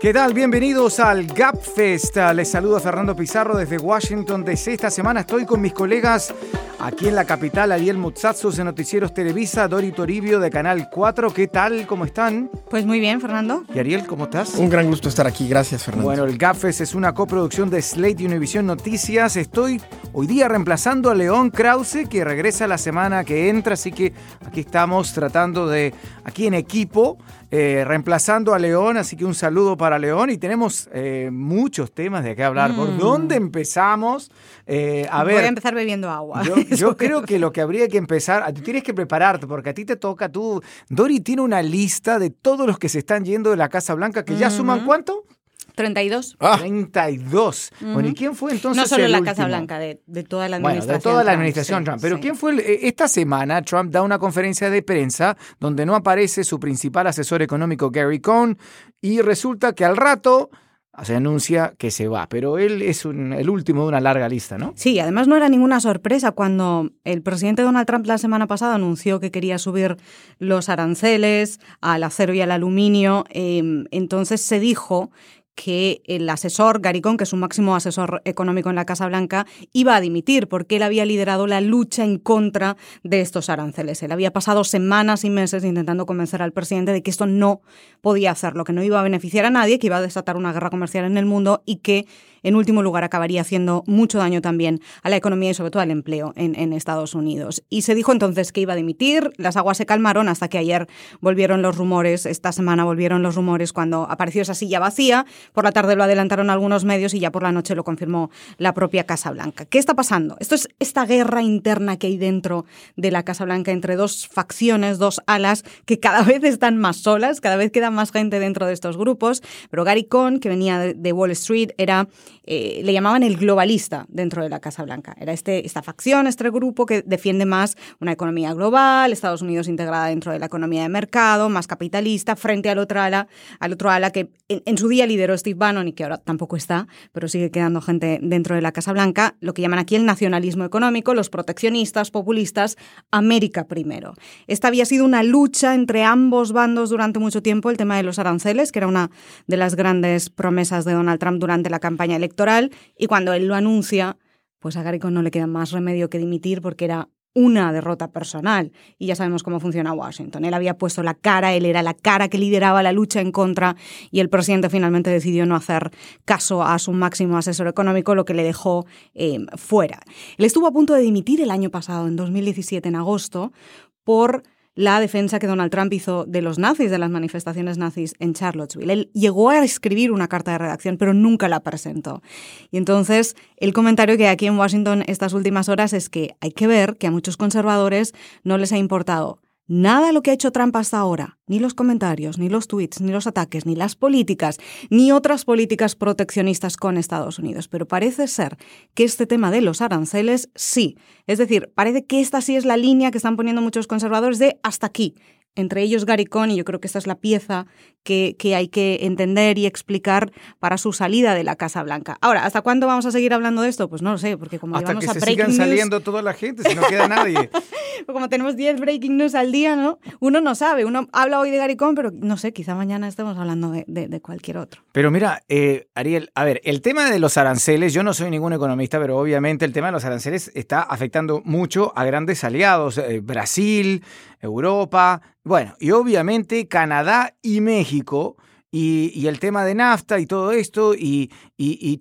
¿Qué tal? Bienvenidos al Gap Fest. Les saludo Fernando Pizarro desde Washington DC. Esta semana estoy con mis colegas aquí en la capital, Ariel Mutsatsos de Noticieros Televisa, Dori Toribio de Canal 4. ¿Qué tal? ¿Cómo están? Pues muy bien, Fernando. ¿Y Ariel, cómo estás? Un gran gusto estar aquí. Gracias, Fernando. Bueno, el Gap Fest es una coproducción de Slate y Univision Noticias. Estoy hoy día reemplazando a León Krause, que regresa la semana que entra, así que aquí estamos tratando de, aquí en equipo, eh, reemplazando a León, así que un saludo para León y tenemos eh, muchos temas de qué hablar. ¿Por Mm. dónde empezamos? Eh, a Voy ver, a empezar bebiendo agua. yo, yo creo que lo que habría que empezar, tú tienes que prepararte porque a ti te toca, tú, Dori tiene una lista de todos los que se están yendo de la Casa Blanca, que ya suman cuánto? 32. Ah, 32. Bueno, ¿y quién fue entonces? No solo el la Casa? Blanca, de, de toda la Bueno, administración. de toda la Trump, administración sí, Trump. Pero sí. ¿quién fue? el- eh, esta semana Trump da una conferencia de prensa donde no aparece su principal asesor económico Gary Cohn y resulta que al rato se anuncia que se va. Pero él es un- el último de una larga lista, ¿no? Sí, además no era ninguna sorpresa cuando el presidente Donald Trump la semana pasada anunció que quería subir los aranceles al acero y al aluminio. eh, entonces se dijo que el asesor Garicón, que es un máximo asesor económico en la Casa Blanca, iba a dimitir porque él había liderado la lucha en contra de estos aranceles. Él había pasado semanas y meses intentando convencer al presidente de que esto no podía hacerlo, que no iba a beneficiar a nadie, que iba a desatar una guerra comercial en el mundo y que, en último lugar, acabaría haciendo mucho daño también a la economía y sobre todo al empleo en, Estados Unidos. Y se dijo entonces que iba a dimitir, las aguas se calmaron hasta que ayer volvieron los rumores, esta semana volvieron los rumores cuando apareció esa silla vacía, por la tarde lo adelantaron algunos medios y ya por la noche lo confirmó la propia Casa Blanca. ¿Qué está pasando? Esto es esta guerra interna que hay dentro de la Casa Blanca entre dos facciones, dos alas que cada vez están más solas, cada vez queda más gente dentro de estos grupos, pero Gary Cohn, que venía de Wall Street, era eh, le llamaban el globalista dentro de la Casa Blanca. Era este, esta facción, este grupo que defiende más una economía global, Estados Unidos integrada dentro de la economía de mercado, más capitalista, frente al otro ala, al otro ala que en, en su día lideró Steve Bannon y que ahora tampoco está, pero sigue quedando gente dentro de la Casa Blanca, lo que llaman aquí el nacionalismo económico, los proteccionistas, populistas, América primero. Esta había sido una lucha entre ambos bandos durante mucho tiempo, el tema de los aranceles, que era una de las grandes promesas de Donald Trump durante la campaña electoral, y cuando él lo anuncia, pues a Gary Cohn no le queda más remedio que dimitir porque era una derrota personal y ya sabemos cómo funciona Washington. Él había puesto la cara, él era la cara que lideraba la lucha en contra y el presidente finalmente decidió no hacer caso a su máximo asesor económico, lo que le dejó eh, fuera. Él estuvo a punto de dimitir el año pasado, en 2017, en agosto, por la defensa que Donald Trump hizo de los nazis, de las manifestaciones nazis en Charlottesville. Él llegó a escribir una carta de redacción, pero nunca la presentó. Y entonces el comentario que hay aquí en Washington estas últimas horas es que hay que ver que a muchos conservadores no les ha importado nada lo que ha hecho Trump hasta ahora, ni los comentarios, ni los tweets, ni los ataques, ni las políticas, ni otras políticas proteccionistas con Estados Unidos. Pero parece ser que este tema de los aranceles sí. Es decir, parece que esta sí es la línea que están poniendo muchos conservadores de hasta aquí. Entre ellos Gary Cohn, y yo creo que esta es la pieza que, que, hay que entender y explicar para su salida de la Casa Blanca. Ahora, ¿hasta cuándo vamos a seguir hablando de esto? Pues no lo sé, porque como Hasta llevamos que a se breaking sigan news, saliendo toda la gente, si no queda nadie. como tenemos 10 breaking news al día, ¿no? Uno no sabe, uno habla hoy de Gary Cohn, pero no sé, quizá mañana estemos hablando de, de, de cualquier otro. Pero mira, eh, Ariel, a ver, el tema de los aranceles, yo no soy ningún economista, pero obviamente el tema de los aranceles está afectando mucho a grandes aliados, eh, Brasil, Europa, bueno, y obviamente Canadá y México. Y, el tema de NAFTA y todo esto, y,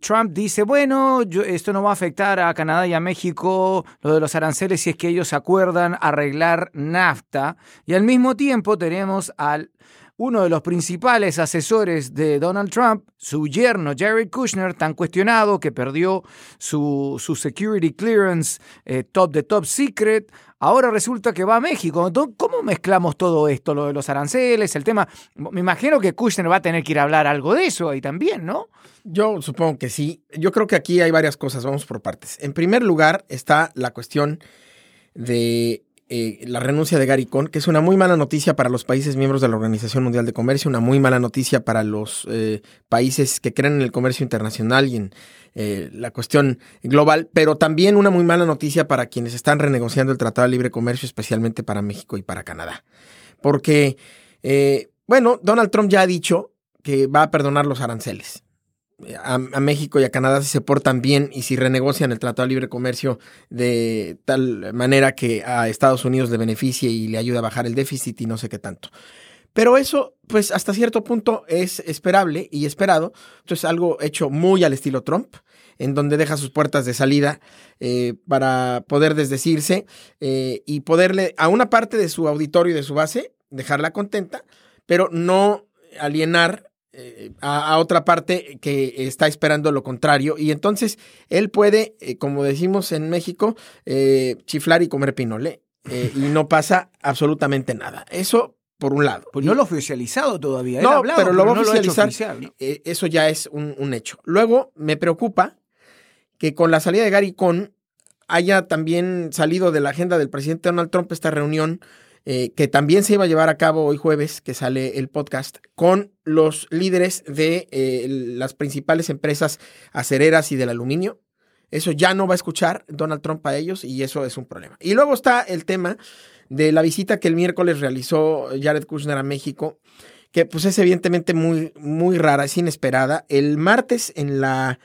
Trump dice, bueno, esto no va a afectar a Canadá y a México, lo de los aranceles, si es que ellos acuerdan arreglar NAFTA. Y al mismo tiempo tenemos al uno de los principales asesores de Donald Trump, su yerno Jared Kushner, tan cuestionado que perdió su, su security clearance eh, top de top secret, ahora resulta que va a México. ¿Cómo mezclamos todo esto? Lo de los aranceles, el tema. Me imagino que Kushner va a tener que ir a hablar algo de eso ahí también, ¿no? Yo supongo que sí. Yo creo que aquí hay varias cosas, vamos por partes. En primer lugar está la cuestión de eh, la renuncia de Gary Cohn, que es una muy mala noticia para los países miembros de la Organización Mundial de Comercio, una muy mala noticia para los eh, países que creen en el comercio internacional y en eh, la cuestión global, pero también una muy mala noticia para quienes están renegociando el Tratado de Libre Comercio, especialmente para México y para Canadá. Porque, eh, bueno, Donald Trump ya ha dicho que va a perdonar los aranceles. A, México y a Canadá si se portan bien y si renegocian el Tratado de Libre Comercio de tal manera que a Estados Unidos le beneficie y le ayude a bajar el déficit y no sé qué tanto. Pero eso, pues hasta cierto punto es esperable y esperado. Entonces, algo hecho muy al estilo Trump, en donde deja sus puertas de salida eh, para poder desdecirse eh, y poderle a una parte de su auditorio y de su base dejarla contenta, pero no alienar eh, a, a, otra parte que está esperando lo contrario. Y entonces él puede, eh, como decimos en México, eh, chiflar y comer pinole. y no pasa absolutamente nada. Eso por un lado. Pues no lo ha oficializado todavía. No, hablado, pero lo va a no oficializar. oficial, ¿no? eh, eso ya es un, un, hecho. Luego, me preocupa que con la salida de Gary Cohn haya también salido de la agenda del presidente Donald Trump esta reunión eh, que también se iba a llevar a cabo hoy jueves, que sale el podcast, con los líderes de eh, las principales empresas acereras y del aluminio. Eso ya no va a escuchar Donald Trump a ellos y eso es un problema. Y luego está el tema de la visita que el miércoles realizó Jared Kushner a México, que pues es evidentemente muy, muy rara, es inesperada. El martes en la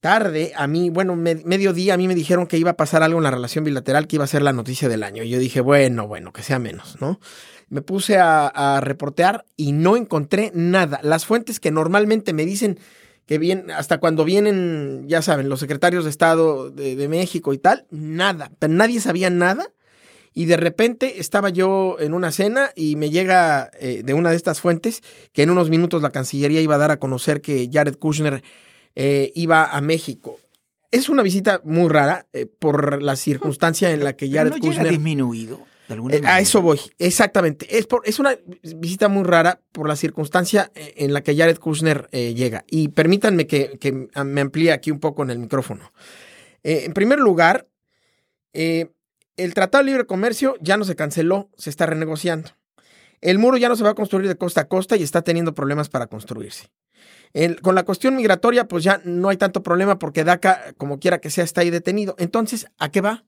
tarde, a mí, bueno, me, mediodía, a mí me dijeron que iba a pasar algo en la relación bilateral, que iba a ser la noticia del año. Y yo dije, bueno, bueno, que sea menos, ¿no? Me puse a, reportear y no encontré nada. Las fuentes que normalmente me dicen que bien, hasta cuando vienen, ya saben, los secretarios de Estado de, México y tal, nada, nadie sabía nada. Y de repente estaba yo en una cena y me llega eh, de una de estas fuentes que en unos minutos la Cancillería iba a dar a conocer que Jared Kushner eh, iba a México. Es una visita muy rara eh, por la circunstancia en la que Jared no Kushner. Llega disminuido. De alguna Eh, a eso voy, exactamente. Es, por, es una visita muy rara por la circunstancia eh, en la que Jared Kushner llega. Y permítanme que, que, me amplíe aquí un poco en el micrófono. En primer lugar, el Tratado de Libre Comercio ya no se canceló, se está renegociando. El muro ya no se va a construir de costa a costa y está teniendo problemas para construirse. El, con la cuestión migratoria, pues ya no hay tanto problema porque DACA, como quiera que sea, está ahí detenido. Entonces, ¿a qué va?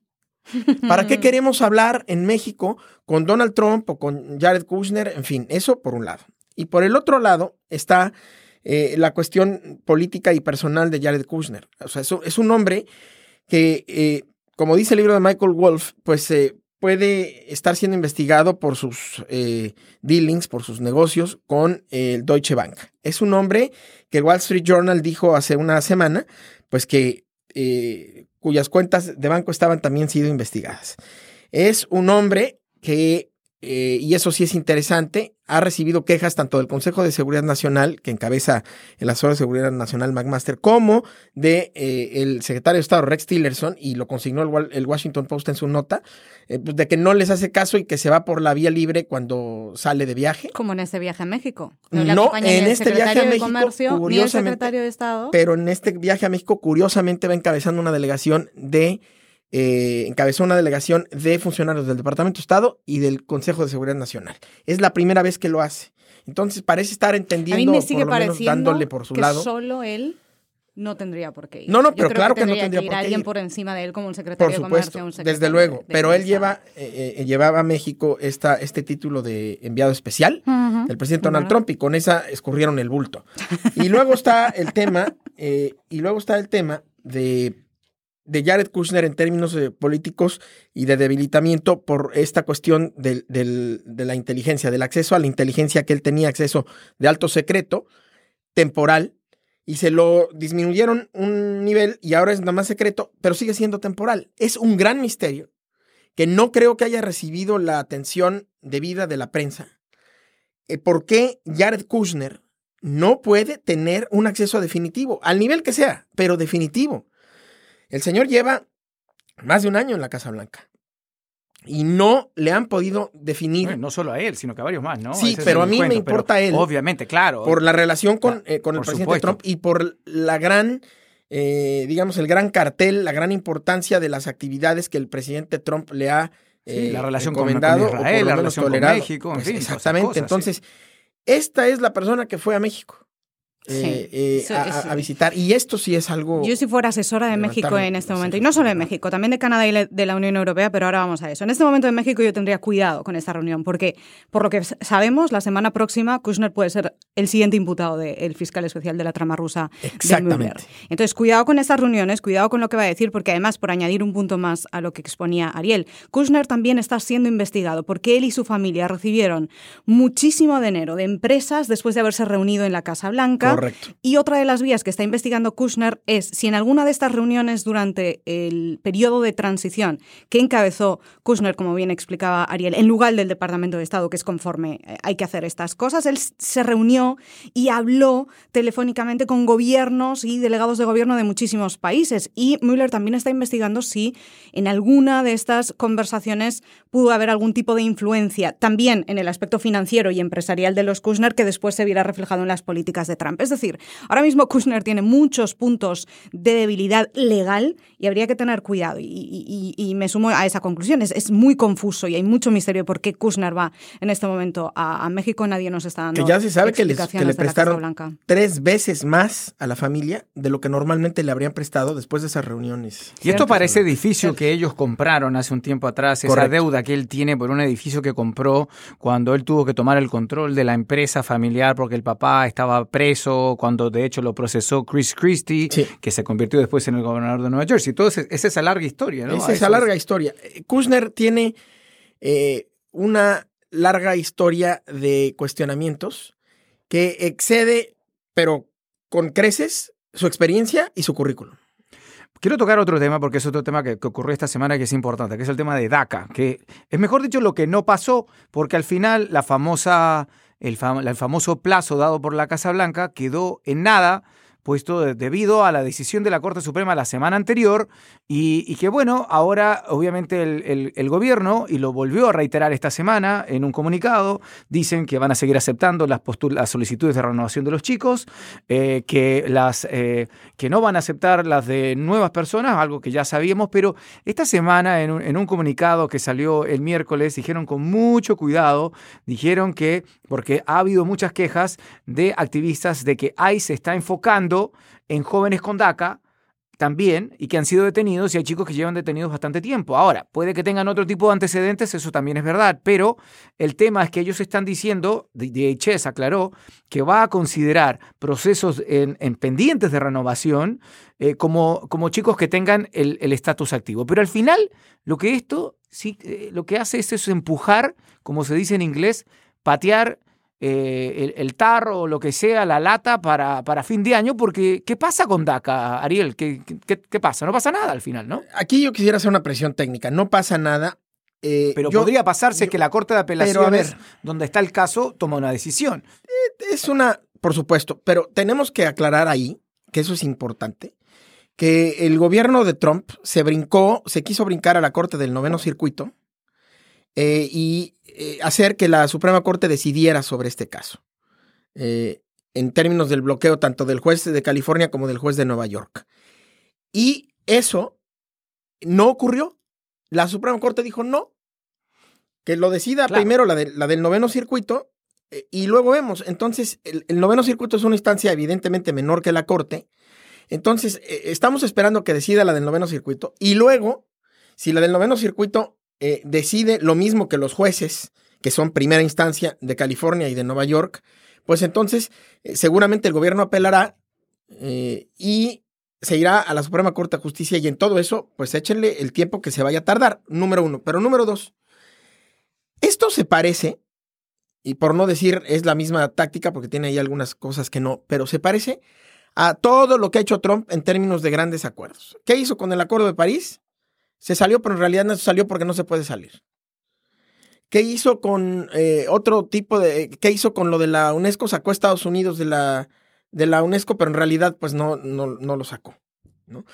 ¿Para qué queremos hablar en México con Donald Trump o con Jared Kushner? En fin, eso por un lado. Y por el otro lado está eh, la cuestión política y personal de Jared Kushner. O sea, es un hombre que, eh, como dice el libro de Michael Wolff, pues eh, puede estar siendo investigado por sus eh, dealings, por sus negocios con el Deutsche Bank. Es un hombre que el Wall Street Journal dijo hace una semana, pues que eh, cuyas cuentas de banco estaban también siendo investigadas. Es un hombre que, eh, y eso sí es interesante, ha recibido quejas tanto del Consejo de Seguridad Nacional, que encabeza el asesor de Seguridad Nacional McMaster, como de eh, el secretario de Estado Rex Tillerson, y lo consignó el, el Washington Post en su nota, eh, pues de que no les hace caso y que se va por la vía libre cuando sale de viaje. Como en este viaje a México. No, en este viaje a México, Comercio, ni el curiosamente, secretario de Estado. pero en este viaje a México, curiosamente, va encabezando una delegación de eh, encabezó una delegación de funcionarios del Departamento de Estado y del Consejo de Seguridad Nacional. Es la primera vez que lo hace. Entonces parece estar a entendiendo, mí me sigue por lo menos dándole por su que lado. solo él no tendría por qué ir. No, no, pero claro que no tendría tendría ir por qué alguien ir. por encima de él como un secretario Por de Comercio. supuesto, un secretario desde luego. de- de pero él lleva, eh, eh, llevaba a México esta, este título de enviado especial Ujú. el presidente Donald. Trump y con esa escurrieron el bulto. Y luego está el tema, eh, y luego está el tema de, de Jared Kushner en términos eh, políticos y de debilitamiento por esta cuestión de la inteligencia, del acceso a la inteligencia que él tenía acceso de alto secreto, temporal, y se lo disminuyeron un nivel y ahora es nada más secreto, pero sigue siendo temporal. Es un gran misterio que no creo que haya recibido la atención debida de la prensa eh, por qué Jared Kushner no puede tener un acceso definitivo, al nivel que sea, pero definitivo. El señor lleva más de un año en la Casa Blanca y no le han podido definir Bueno, no solo a él, sino que a varios más, ¿no? Sí, Ese pero a mí me importa él. Obviamente, claro. por la relación con, eh, con el presidente supuesto. Trump y por la gran, eh, digamos, el gran cartel, la gran importancia de las actividades que el presidente Trump le ha Sí, eh, la relación con- encomendado con o Israel, por lo la menos relación con tolerado. México, en Pues fin, exactamente. cosas, sí. Entonces, esta es la persona que fue a México. Eh, eh, a, visitar. Y esto sí es algo... Yo si fuera asesora de México en este momento, y no solo de México, también de Canadá y de la Unión Europea, pero ahora vamos a eso. En este momento en México yo tendría cuidado con esta reunión, porque por lo que sabemos, la semana próxima Kushner puede ser el siguiente imputado del fiscal especial de la trama rusa Exactamente. Entonces, cuidado con estas reuniones, cuidado con lo que va a decir, porque además, por añadir un punto más a lo que exponía Ariel, Kushner también está siendo investigado porque él y su familia recibieron muchísimo dinero de empresas después de haberse reunido en la Casa Blanca. Correcto. Y otra de las vías que está investigando Kushner es si en alguna de estas reuniones durante el periodo de transición que encabezó Kushner, como bien explicaba Ariel, en lugar del Departamento de Estado, que es conforme eh, hay que hacer estas cosas, él se reunió y habló telefónicamente con gobiernos y delegados de gobierno de muchísimos países. Y Mueller también está investigando si en alguna de estas conversaciones pudo haber algún tipo de influencia, también en el aspecto financiero y empresarial de los Kushner, que después se viera reflejado en las políticas de Trump. Es decir, ahora mismo Kushner tiene muchos puntos de debilidad legal y habría que tener cuidado. Y, me sumo a esa conclusión. Es, muy confuso y hay mucho misterio por qué Kushner va en este momento a, México. Nadie nos está dando. Que ya se sabe que, le prestaron tres veces más a la familia de lo que normalmente le habrían prestado después de esas reuniones. Y esto para ese edificio que ellos compraron hace un tiempo atrás, esa deuda que él tiene por un edificio que compró cuando él tuvo que tomar el control de la empresa familiar porque el papá estaba preso, cuando de hecho lo procesó Chris Christie, que se convirtió después en el gobernador de Nueva Jersey. Ese, es esa larga historia, ¿no? Es esa larga historia. Kushner tiene eh, una larga historia de cuestionamientos que excede, pero con creces, su experiencia y su currículum. Quiero tocar otro tema porque es otro tema que, ocurrió esta semana que es importante, que es el tema de DACA, que es mejor dicho lo que no pasó, porque al final la famosa, el famoso plazo dado por la Casa Blanca quedó en nada puesto debido a la decisión de la Corte Suprema la semana anterior y, que bueno, ahora obviamente el, gobierno, y lo volvió a reiterar esta semana en un comunicado, dicen que van a seguir aceptando las, las solicitudes de renovación de los chicos, eh, que, las, eh, que no van a aceptar las de nuevas personas, algo que ya sabíamos, pero esta semana en un, en un comunicado que salió el miércoles dijeron con mucho cuidado, dijeron que, porque ha habido muchas quejas de activistas de que ICE está enfocando en jóvenes con DACA también y que han sido detenidos y hay chicos que llevan detenidos bastante tiempo. Ahora, puede que tengan otro tipo de antecedentes, eso también es verdad, pero el tema es que ellos están diciendo, DHS aclaró, que va a considerar procesos en, pendientes de renovación eh, como, como chicos que tengan el estatus activo. Pero al final, lo que esto sí, eh, lo que hace es eso, empujar, como se dice en inglés, patear eh, el, tarro o lo que sea, la lata para, para, fin de año, porque ¿qué pasa con DACA, Ariel? ¿Qué, qué, pasa? No pasa nada al final, ¿no? Aquí yo quisiera hacer una presión técnica, no pasa nada. Eh, pero podría pasarse que la Corte de Apelaciones, donde está el caso, toma una decisión. Eh, es una, por supuesto, pero tenemos que aclarar ahí, que eso es importante, que el gobierno de Trump se brincó, se quiso brincar a la Corte del Noveno Circuito y eh, hacer que la Suprema Corte decidiera sobre este caso, eh, en términos del bloqueo tanto del juez de California como del juez de Nueva York. Y eso no ocurrió. La Suprema Corte dijo no, que lo decida primero la, la, del noveno circuito eh, y luego vemos. Entonces, el, noveno circuito es una instancia evidentemente menor que la Corte. Entonces, estamos esperando que decida la del noveno circuito y luego, si la del noveno circuito eh, decide lo mismo que los jueces, que son primera instancia de California y de Nueva York, pues entonces eh, seguramente el gobierno apelará eh, y se irá a la Suprema Corte de Justicia y en todo eso, pues échenle el tiempo que se vaya a tardar, número uno. Pero número dos, esto se parece, y por no decir es la misma táctica, porque tiene ahí algunas cosas que no, pero se parece a todo lo que ha hecho Trump en términos de grandes acuerdos. ¿Qué hizo con el Acuerdo de París? Se salió, pero en realidad no se salió porque no se puede salir. ¿Qué hizo con eh, otro tipo de... ¿Qué hizo con lo de la UNESCO? Sacó a Estados Unidos de la, de la UNESCO, pero en realidad pues no, no, no lo sacó. ¿no?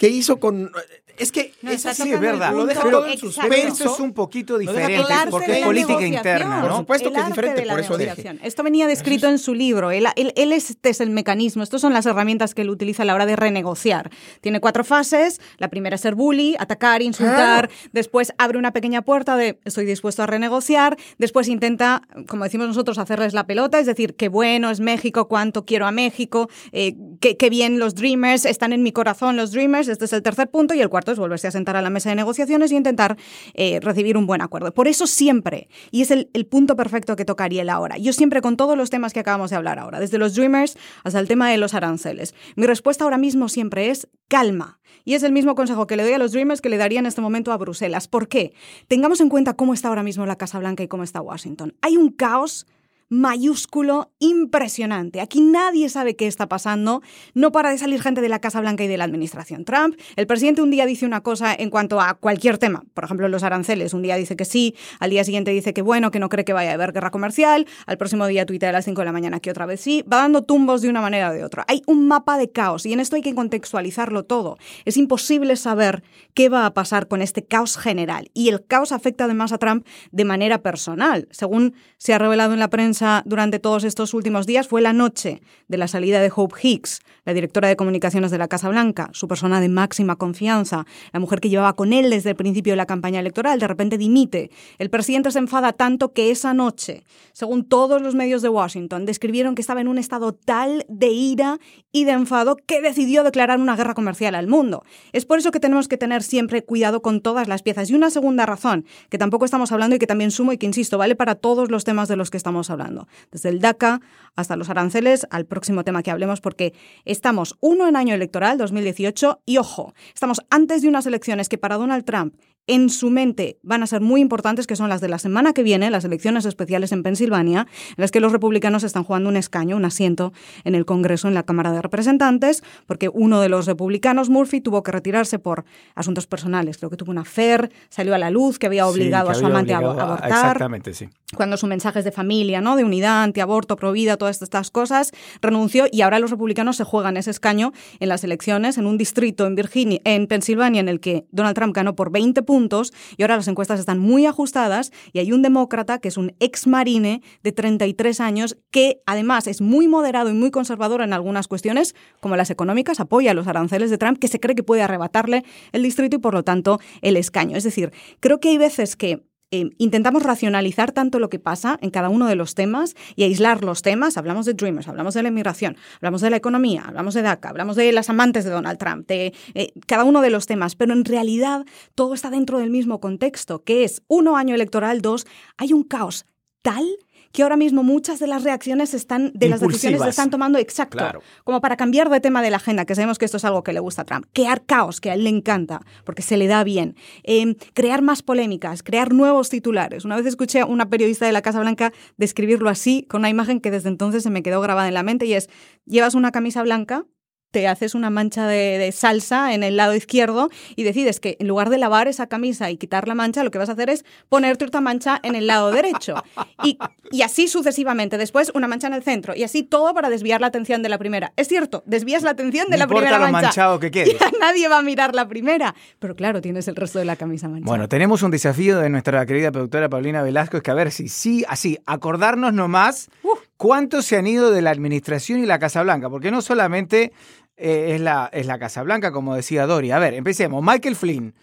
que hizo con es que No, es está así, Sí, es verdad. Lo deja Pero todo en suspenso. Esto es un poquito diferente porque es política interna, Por supuesto El que es diferente, por eso dije. Esto venía descrito en su libro. Él, él- él este es el mecanismo, estas son las herramientas que él utiliza a la hora de renegociar. Tiene cuatro fases. La primera es ser bully, atacar, insultar. Después abre una pequeña puerta de estoy dispuesto a renegociar. Después intenta, como decimos nosotros, hacerles la pelota, es decir, qué bueno es México, cuánto quiero a México, eh, qué, qué bien los Dreamers, están en mi corazón los Dreamers. Este es el tercer punto. Y el cuarto es volverse a sentar a la mesa de negociaciones y intentar eh, recibir un buen acuerdo. Por eso siempre, y es el, el punto perfecto que toca Ariel ahora, yo siempre con todos los temas que acabamos de hablar ahora, desde los Dreamers hasta el tema de los aranceles, mi respuesta ahora mismo siempre es calma. Y es el mismo consejo que le doy a los Dreamers que le daría en este momento a Bruselas. ¿Por qué? Tengamos en cuenta cómo está ahora mismo la Casa Blanca y cómo está Washington. Hay un caos mayúsculo impresionante. Aquí nadie sabe qué está pasando. No para de salir gente de la Casa Blanca y de la administración Trump. El presidente un día dice una cosa en cuanto a cualquier tema. Por ejemplo, los aranceles. Un día dice que sí, al día siguiente dice que bueno, que no cree que vaya a haber guerra comercial. Al próximo día tuitea a las 5 de la mañana que otra vez sí. Va dando tumbos de una manera o de otra. Hay un mapa de caos y en esto hay que contextualizarlo todo. Es imposible saber qué va a pasar con este caos general. Y el caos afecta además a Trump de manera personal. Según se ha revelado en la prensa durante todos estos últimos días, fue la noche de la salida de Hope Hicks, la directora de comunicaciones de la Casa Blanca, su persona de máxima confianza, la mujer que llevaba con él desde el principio de la campaña electoral, de repente dimite. El presidente se enfada tanto que esa noche, según todos los medios de Washington, describieron que estaba en un estado tal de ira y de enfado que decidió declarar una guerra comercial al mundo. Es por eso que tenemos que tener siempre cuidado con todas las piezas. Y una segunda razón, que tampoco estamos hablando y que también sumo y que insisto, vale para todos los temas de los que estamos hablando. Desde el DACA hasta los aranceles, al próximo tema que hablemos, porque estamos uno en año electoral, 2018, y ojo, estamos antes de unas elecciones que para Donald Trump en su mente van a ser muy importantes, que son las de la semana que viene, las elecciones especiales en Pensilvania, en las que los republicanos están jugando un escaño, un asiento en el Congreso, en la Cámara de Representantes, porque uno de los republicanos, Murphy, tuvo que retirarse por asuntos personales. Creo que tuvo una affair, salió a la luz, que había obligado Sí, que a su amante a abortar Exactamente, sí. cuando su mensaje es de familia, ¿no? De unidad, antiaborto, provida, todas estas cosas, renunció y ahora los republicanos se juegan ese escaño en las elecciones en un distrito en Virginia, en Pensilvania, en el que Donald Trump ganó por 20 puntos y ahora las encuestas están muy ajustadas y hay un demócrata que es un ex marine de 33 años que además es muy moderado y muy conservador en algunas cuestiones, como las económicas, apoya los aranceles de Trump, que se cree que puede arrebatarle el distrito y por lo tanto el escaño. Es decir, creo que hay veces que eh, intentamos racionalizar tanto lo que pasa en cada uno de los temas y aislar los temas. Hablamos de Dreamers, hablamos de la inmigración, hablamos de la economía, hablamos de DACA, hablamos de las amantes de Donald Trump, de eh, cada uno de los temas, pero en realidad todo está dentro del mismo contexto, que es uno año electoral, dos, hay un caos tal que ahora mismo muchas de las reacciones están de las decisiones se están tomando exacto Claro. como para cambiar de tema de la agenda, que sabemos que esto es algo que le gusta a Trump, crear caos, que a él le encanta, porque se le da bien, Eh, crear más polémicas, crear nuevos titulares. Una vez escuché a una periodista de la Casa Blanca describirlo así, con una imagen que desde entonces se me quedó grabada en la mente, y es, llevas una camisa blanca, te haces una mancha de, de salsa en el lado izquierdo y decides que en lugar de lavar esa camisa y quitar la mancha, lo que vas a hacer es ponerte otra mancha en el lado derecho. Y, y así sucesivamente. Después una mancha en el centro. Y así todo para desviar la atención de la primera. Es cierto, desvías la atención de No la primera lo mancha. manchado que quede. Ya nadie va a mirar la primera. Pero claro, tienes el resto de la camisa manchada. Bueno, tenemos un desafío de nuestra querida productora Paulina Velasco, es que a ver si sí, así, acordarnos nomás cuántos se han ido de la administración y la Casa Blanca, porque no solamente eh, es, la, es la Casa Blanca, como decía Dori. A ver, empecemos. Michael Flynn,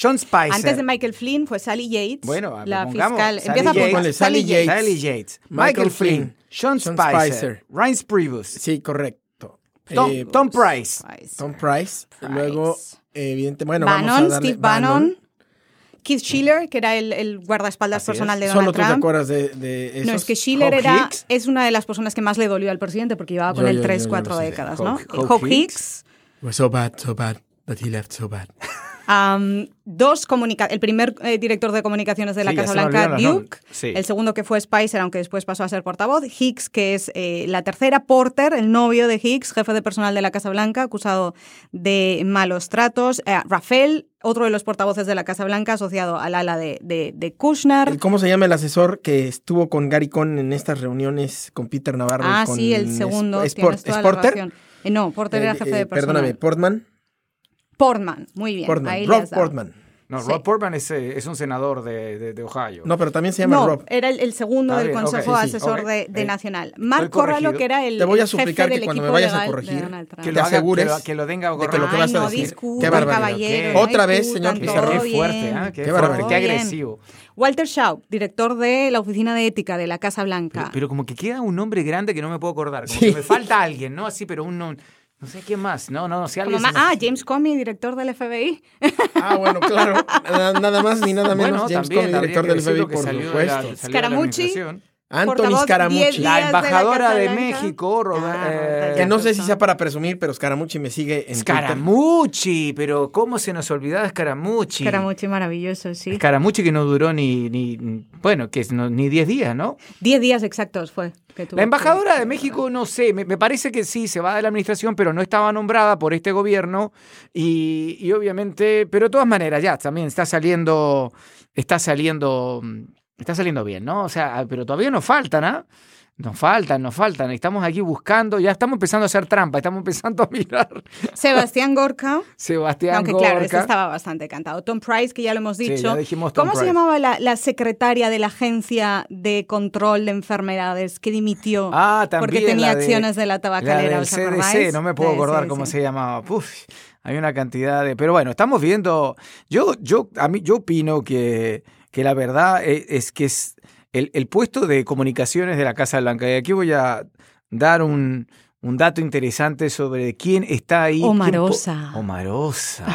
John Spicer. Antes de Michael Flynn fue Sally Yates, Bueno, la fiscal. Sally Empieza por Yates. Ponle Sally Sally Yates. Yates. Sally Yates, Michael, Michael Flynn, Flynn, John Sean Spicer, Spicer. Reince Priebus, Sí, correcto. Tom, Eh, Tom Price. Price. Tom Price. Price. Luego, evidente, bueno, vamos a Bannon, darle Steve Bannon. Keith Schiller, que era el, el guardaespaldas Así es. personal de Solo Donald tú te Trump. acuerdas de, de esos. No, es que Schiller era, Hicks. es una de las personas que más le dolió al presidente porque llevaba con Yo- él yo- tres, yo- cuatro décadas, ¿no? Hawk Hawk Hicks. Hicks. Was so bad, so bad that he left so bad. Dos comunica el primer eh, director de comunicaciones de la Sí, Casa Blanca, Duke. Sí. El segundo que fue Spicer, aunque después pasó a ser portavoz. Hicks, que es eh, la tercera. Porter, el novio de Hicks, jefe de personal de la Casa Blanca, acusado de malos tratos. Eh, Rafael, otro de los portavoces de la Casa Blanca, asociado al ala de, de, de Kushner. ¿Cómo se llama el asesor que estuvo con Gary Cohn en estas reuniones con Peter Navarro? y ah, con sí, el segundo. ¿Es, tienes Sport- toda ¿es la Porter? razón. Eh, no, Porter era jefe de personal. Perdóname, Portman. Portman, muy bien. Portman, ahí le Rob. Portman. No, Sí. Rob Portman es, eh, es un senador de, de- de Ohio. No, pero también se llama No, Rob. era el, el segundo Ah, del bien, Consejo Asesor de, de Eh, Nacional. Mark. Corralo, que era el Te voy a suplicar jefe que del cuando me equipo vayas a legal corregir, que te que, asegures lo, que lo venga de que lo que Ay, vas a no decir. Qué barbaridad. Qué- no Otra vez, señor Qué, Pizarro. qué fuerte. ¿ah? Qué, Qué fuerte, barbaridad. qué Todo bien. agresivo. Walter Shaw, director de la Oficina de Ética de la Casa Blanca. Pero, pero como que queda un nombre grande que no me puedo acordar. Como Sí. que me falta alguien, ¿no? Así, pero uno. No sé quién más. No, no, si alguien. me- ah, James Comey, director del FBI. Ah, bueno, claro. Nada, nada más ni nada menos. Bueno, James también Comey, director del FBI, por salió de la- supuesto. salió Anthony Scaramucci. 10 La días de la embajadora de. México, Robert- Ah, eh, Que no sé si sea para presumir, pero Scaramucci me sigue en Twitter. Scaramucci, pero ¿cómo se nos olvidaba Scaramucci? Scaramucci, maravilloso, sí. Scaramucci que no duró ni, ni bueno, que es no- ni 10 días, ¿no? Diez días exactos fue. Que tuvo La embajadora que- de México, no sé, me, me parece que sí, se va de la administración, pero no estaba nombrada por este gobierno y, y obviamente, pero de todas maneras ya también está saliendo, está saliendo, mm, está saliendo bien, ¿no? O sea, pero todavía nos faltan, ¿ah? Nos faltan, nos faltan. Estamos aquí buscando, ya estamos empezando a hacer trampa, estamos empezando a mirar. Sebastián Gorka. Sebastián Aunque claro, este estaba bastante cantado. Tom Price, que ya lo hemos Sí, dicho. ya dijimos Tom ¿Cómo se llamaba la, la secretaria de la Agencia de Control de Enfermedades que dimitió Ah, también. porque tenía la de- acciones de la tabacalera? La del ¿os CDC, no me puedo acordar sí, cómo sí. se llamaba. Uf, hay una cantidad de. Pero bueno, estamos viendo. Yo, yo, a mí, yo opino que, que la verdad es, es que es el, el puesto de comunicaciones de la Casa Blanca. Y aquí voy a dar un, un dato interesante sobre quién está ahí. Omarosa. Omarosa.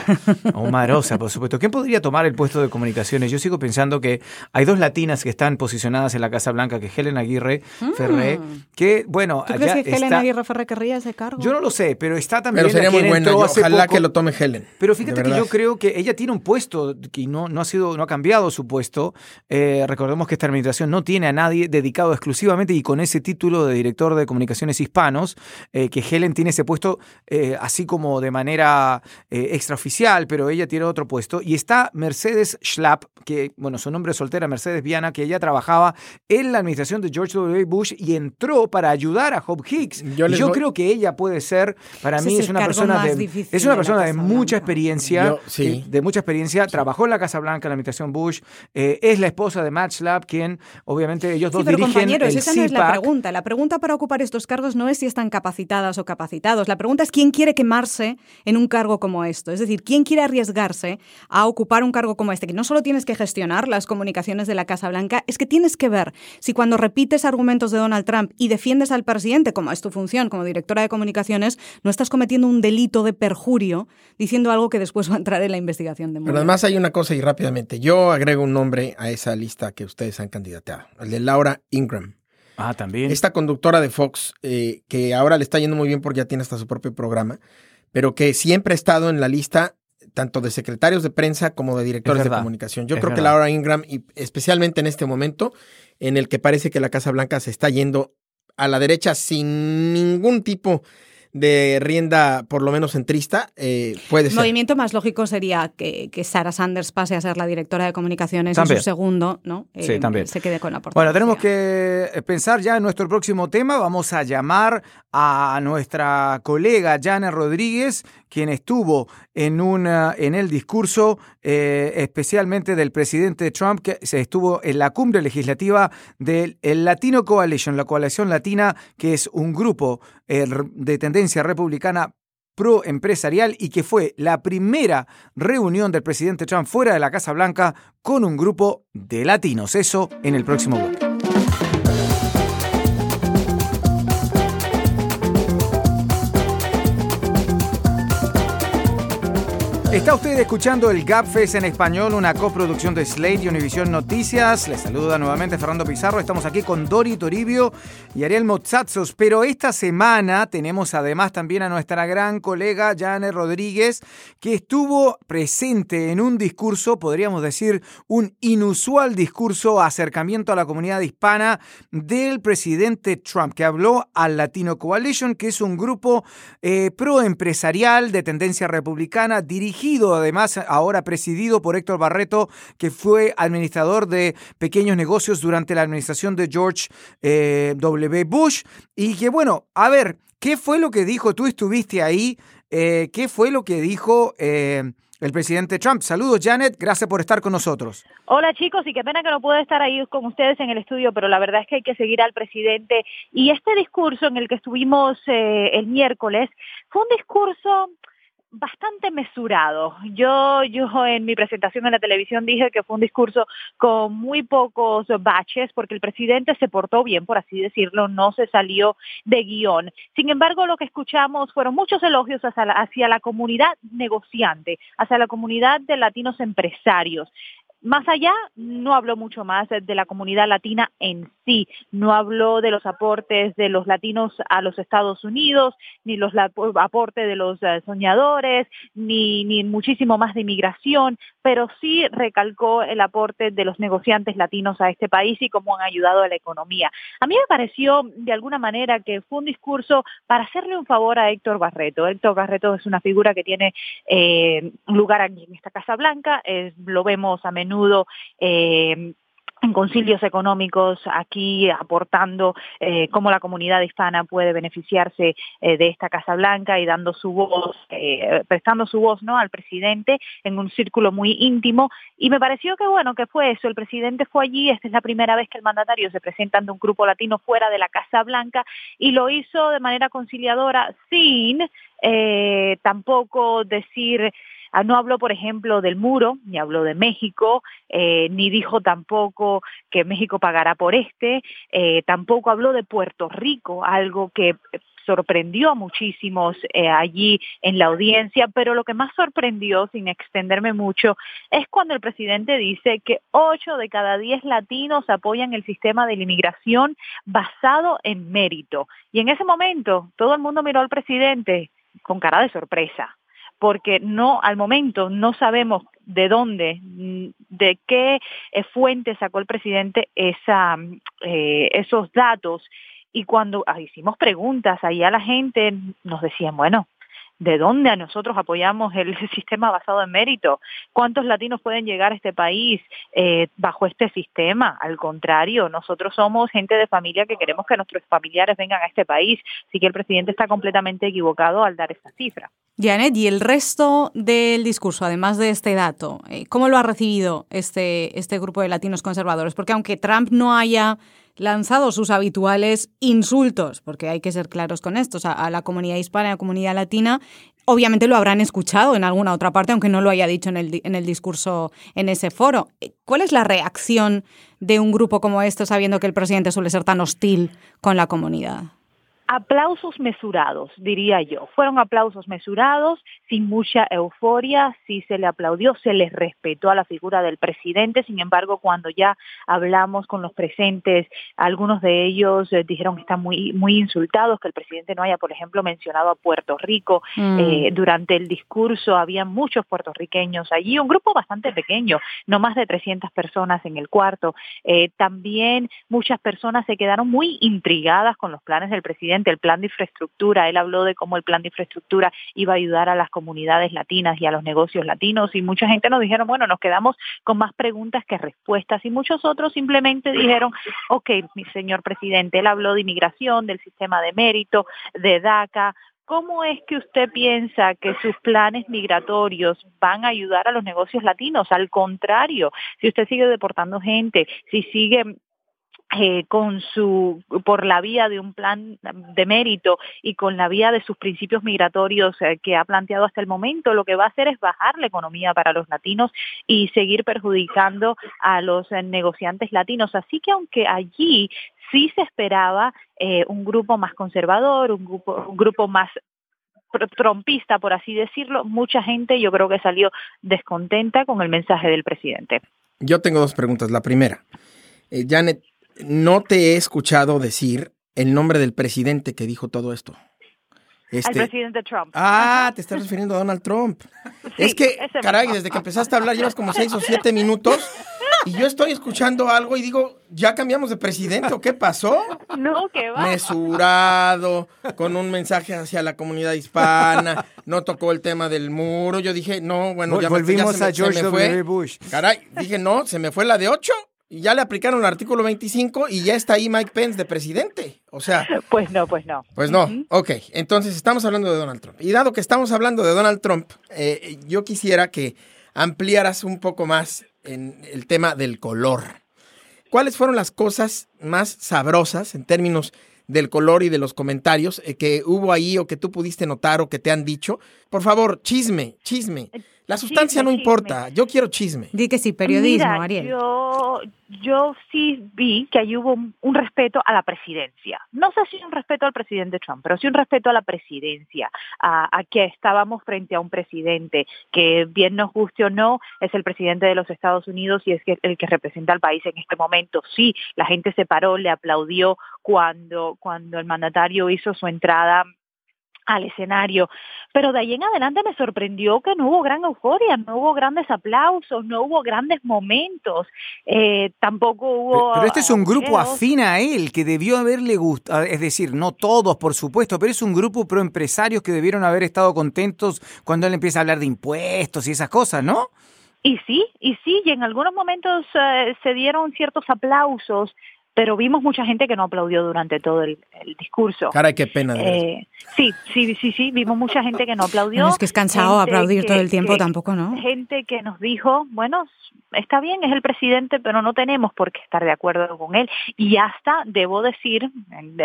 Omarosa, por supuesto. ¿Quién podría tomar el puesto de comunicaciones? Yo sigo pensando que hay dos latinas que están posicionadas en la Casa Blanca, que es Helen Aguirre Ferré, que, bueno, ¿Tú crees allá que Helen está- Aguirre Ferrer querría ese cargo? yo no lo sé, pero está también Pero sería muy yo- hace ojalá poco. que lo tome Helen. Pero fíjate que yo creo que ella tiene un puesto que no, no ha sido, no ha cambiado su puesto. Eh, recordemos que esta administración no tiene a nadie dedicado exclusivamente y con ese título de director de comunicaciones hispanos, eh, que Helen tiene ese puesto eh, así como de manera eh, extraoficial, pero ella tiene otro puesto. Y está Mercedes Schlapp, que, bueno, su nombre es soltera, Mercedes Viana, que ella trabajaba en la administración de George W. Bush y entró para ayudar a Hope Hicks. Yo y yo voy- creo que ella puede ser, para mí es una persona de, es una persona de mucha Blanca. experiencia, Yo- sí. que- de mucha experiencia, trabajó en la Casa Blanca, en la administración Bush, eh, es la esposa de Matt Schlapp, quien obviamente ellos Sí, dos pero dirigen compañeros, el esa no es la pregunta. La pregunta para ocupar estos cargos no es si están capacitadas o capacitados. La pregunta es quién quiere quemarse en un cargo como esto. Es decir, quién quiere arriesgarse a ocupar un cargo como este, que no solo tienes que gestionar las comunicaciones de la Casa Blanca, es que tienes que ver si cuando repites argumentos de Donald Trump y defiendes al presidente, como es tu función como directora de comunicaciones, no estás cometiendo un delito de perjurio diciendo algo que después va a entrar en la investigación de Pero Mueller. además hay una cosa y rápidamente. Yo agrego un nombre a esa lista que ustedes han candidateado, el de Laura Ingram. Ah, también. Esta conductora de Fox, eh, que ahora le está yendo muy bien porque ya tiene hasta su propio programa, pero que siempre ha estado en la lista tanto de secretarios de prensa como de directores Es de comunicación. Yo es creo que. Laura Ingram, y especialmente en este momento, en el que parece que la Casa Blanca se está yendo a la derecha sin ningún tipo de rienda, por lo menos centrista, eh, puede El ser. movimiento más lógico sería que, que Sarah Sanders pase a ser la directora de comunicaciones También. en su segundo, ¿no? Sí, también. Se quede con la portavoz. Bueno, tenemos que eh, pensar ya en nuestro próximo tema. Vamos a llamar a nuestra colega Jana Rodríguez, quien estuvo en, una, en el discurso eh, especialmente del presidente Trump, que se estuvo en la cumbre legislativa del el Latino Coalition, la coalición latina, que es un grupo eh, de tendencia republicana pro empresarial y que fue la primera reunión del presidente Trump fuera de la Casa Blanca con un grupo de latinos. Eso en el próximo bloque. Está usted escuchando el Gapfest en español, una coproducción de Slate y Univision Noticias. Les saluda nuevamente Fernando Pizarro. Estamos aquí con Dori Toribio y Ariel Mozzazos. Pero esta semana tenemos además también a nuestra gran colega Jane Rodríguez, que estuvo presente en un discurso, podríamos decir, un inusual discurso, acercamiento a la comunidad hispana del presidente Trump, que habló al Latino Coalition, que es un grupo eh, pro-empresarial de tendencia republicana, dirigido además, ahora presidido por Héctor Barreto, que fue administrador de pequeños negocios durante la administración de George eh, W. Bush, y que bueno, a ver, ¿Qué fue lo que dijo? Tú estuviste ahí. Eh, ¿Qué fue lo que dijo eh, el presidente Trump? Saludos, Janet. Gracias por estar con nosotros. Hola, chicos. Y qué pena que no puedo estar ahí con ustedes en el estudio, pero la verdad es que hay que seguir al presidente. Y este discurso en el que estuvimos eh, el miércoles fue un discurso bastante mesurado. Yo, yo en mi presentación en la televisión dije que fue un discurso con muy pocos baches porque el presidente se portó bien, por así decirlo, no se salió de guion. Sin embargo, lo que escuchamos fueron muchos elogios hacia la, hacia la comunidad negociante, hacia la comunidad de latinos empresarios. Más allá, no habló mucho más de la comunidad latina en sí, no habló de los aportes de los latinos a los Estados Unidos, ni los aportes de los eh, soñadores, ni, muchísimo más de inmigración, pero sí recalcó el aporte de los negociantes latinos a este país y cómo han ayudado a la economía. A mí me pareció de alguna manera que fue un discurso para hacerle un favor a Héctor Barreto. Héctor Barreto es una figura que tiene eh, lugar aquí en esta Casa Blanca, lo vemos a menudo eh, en concilios económicos aquí aportando eh, cómo la comunidad hispana puede beneficiarse eh, de esta Casa Blanca y dando su voz, prestando su voz ¿no? al presidente en un círculo muy íntimo. Y me pareció que bueno, que fue eso, el presidente fue allí, esta es la primera vez que el mandatario se presenta ante un grupo latino fuera de la Casa Blanca y lo hizo de manera conciliadora sin tampoco decir Ah, no habló, por ejemplo, del muro, ni habló de México, eh, ni dijo tampoco que México pagará por este, eh, tampoco habló de Puerto Rico, algo que sorprendió a muchísimos eh, allí en la audiencia, pero lo que más sorprendió, sin extenderme mucho, es cuando el presidente dice que ocho de cada diez latinos apoyan el sistema de la inmigración basado en mérito. Y en ese momento todo el mundo miró al presidente con cara de sorpresa porque no al momento no sabemos de dónde, mm, de qué fuente sacó el presidente esa, eh, esos datos. Y cuando ah, hicimos preguntas ahí a la gente, nos decían, bueno, ¿De dónde a nosotros apoyamos el sistema basado en mérito? ¿Cuántos latinos pueden llegar a este país eh, bajo este sistema? Al contrario, nosotros somos gente de familia que queremos que nuestros familiares vengan a este país. Así que el presidente está completamente equivocado al dar esa cifra. Janet, ¿y el resto del discurso, además de este dato, eh, cómo lo ha recibido este, este grupo de latinos conservadores? Porque aunque Trump no haya lanzado sus habituales insultos, porque hay que ser claros con esto, a, la comunidad hispana y a la comunidad latina, obviamente lo habrán escuchado en alguna otra parte, aunque no lo haya dicho en el, en el discurso en ese foro. ¿Cuál es la reacción de un grupo como este sabiendo que el presidente suele ser tan hostil con la comunidad? Aplausos mesurados, diría yo. Fueron aplausos mesurados, sin mucha euforia, sí se le aplaudió, se les respetó a la figura del presidente. Sin embargo, cuando ya hablamos con los presentes, algunos de ellos eh, dijeron que están muy, muy insultados, que el presidente no haya, por ejemplo, mencionado a Puerto Rico. Mm. Eh, durante el discurso había muchos puertorriqueños allí, un grupo bastante pequeño, no más de 300 personas en el cuarto. Eh, también muchas personas se quedaron muy intrigadas con los planes del presidente el plan de infraestructura. Él habló de cómo el plan de infraestructura iba a ayudar a las comunidades latinas y a los negocios latinos y mucha gente nos dijeron, bueno, nos quedamos con más preguntas que respuestas y muchos otros simplemente dijeron, ok, mi señor presidente, él habló de inmigración, del sistema de mérito, de DACA, ¿Cómo es que usted piensa que sus planes migratorios van a ayudar a los negocios latinos? Al contrario, si usted sigue deportando gente, si sigue eh, con su por la vía de un plan de mérito y con la vía de sus principios migratorios eh, que ha planteado hasta el momento, lo que va a hacer es bajar la economía para los latinos y seguir perjudicando a los eh, negociantes latinos. Así que aunque allí sí se esperaba un grupo más conservador, un grupo, un grupo más trompista, por así decirlo, mucha gente yo creo que salió descontenta con el mensaje del presidente. Yo tengo dos preguntas. La primera, Janet, no te he escuchado decir el nombre del presidente que dijo todo esto. Este... Al presidente Trump. Ah, te estás refiriendo a Donald Trump. es que, caray, desde que empezaste a hablar llevas como seis o siete minutos y yo estoy escuchando algo y digo, ¿ya cambiamos de presidente o qué pasó? No, que va. Mesurado, con un mensaje hacia la comunidad hispana, no tocó el tema del muro. Yo dije, no, bueno, ya Volvimos me, a George W. Bush. Caray, dije, no, se me fue la de ocho ya le aplicaron el artículo 25 y ya está ahí Mike Pence de presidente. O sea. Pues no, pues no. Pues no. Ok, entonces estamos hablando de Donald Trump. Y dado que estamos hablando de Donald Trump, eh, yo quisiera que ampliaras un poco más en el tema del color. ¿Cuáles fueron las cosas más sabrosas en términos del color y de los comentarios eh, que hubo ahí o que tú pudiste notar o que te han dicho? Por favor, chisme, chisme. La sustancia no importa, yo quiero chisme. Di que sí, periodismo, Ariel. Yo, yo sí vi que ahí hubo un, respeto a la presidencia. No sé si un respeto al presidente Trump, pero sí un respeto a la presidencia, a, que estábamos frente a un presidente que, bien nos guste o no, es el presidente de los Estados Unidos y es el que representa al país en este momento. Sí, la gente se paró, le aplaudió cuando, cuando el mandatario hizo su entrada al escenario. Pero de ahí en adelante me sorprendió que no hubo gran euforia, no hubo grandes aplausos, no hubo grandes momentos, eh, tampoco hubo... Pero, este es un grupo afín a él, que debió haberle gustado, es decir, no todos, por supuesto, pero es un grupo pro empresarios que debieron haber estado contentos cuando él empieza a hablar de impuestos y esas cosas, ¿no? Y sí, y sí, y en algunos momentos eh, se dieron ciertos aplausos, pero vimos mucha gente que no aplaudió durante todo el, discurso. Caray, qué pena. Eh, sí, sí, sí, sí, vimos mucha gente que no aplaudió. es que es cansado aplaudir todo el tiempo, tampoco, ¿no? Gente que nos dijo, bueno, está bien, es el presidente, pero no tenemos por qué estar de acuerdo con él. Y hasta, debo decir,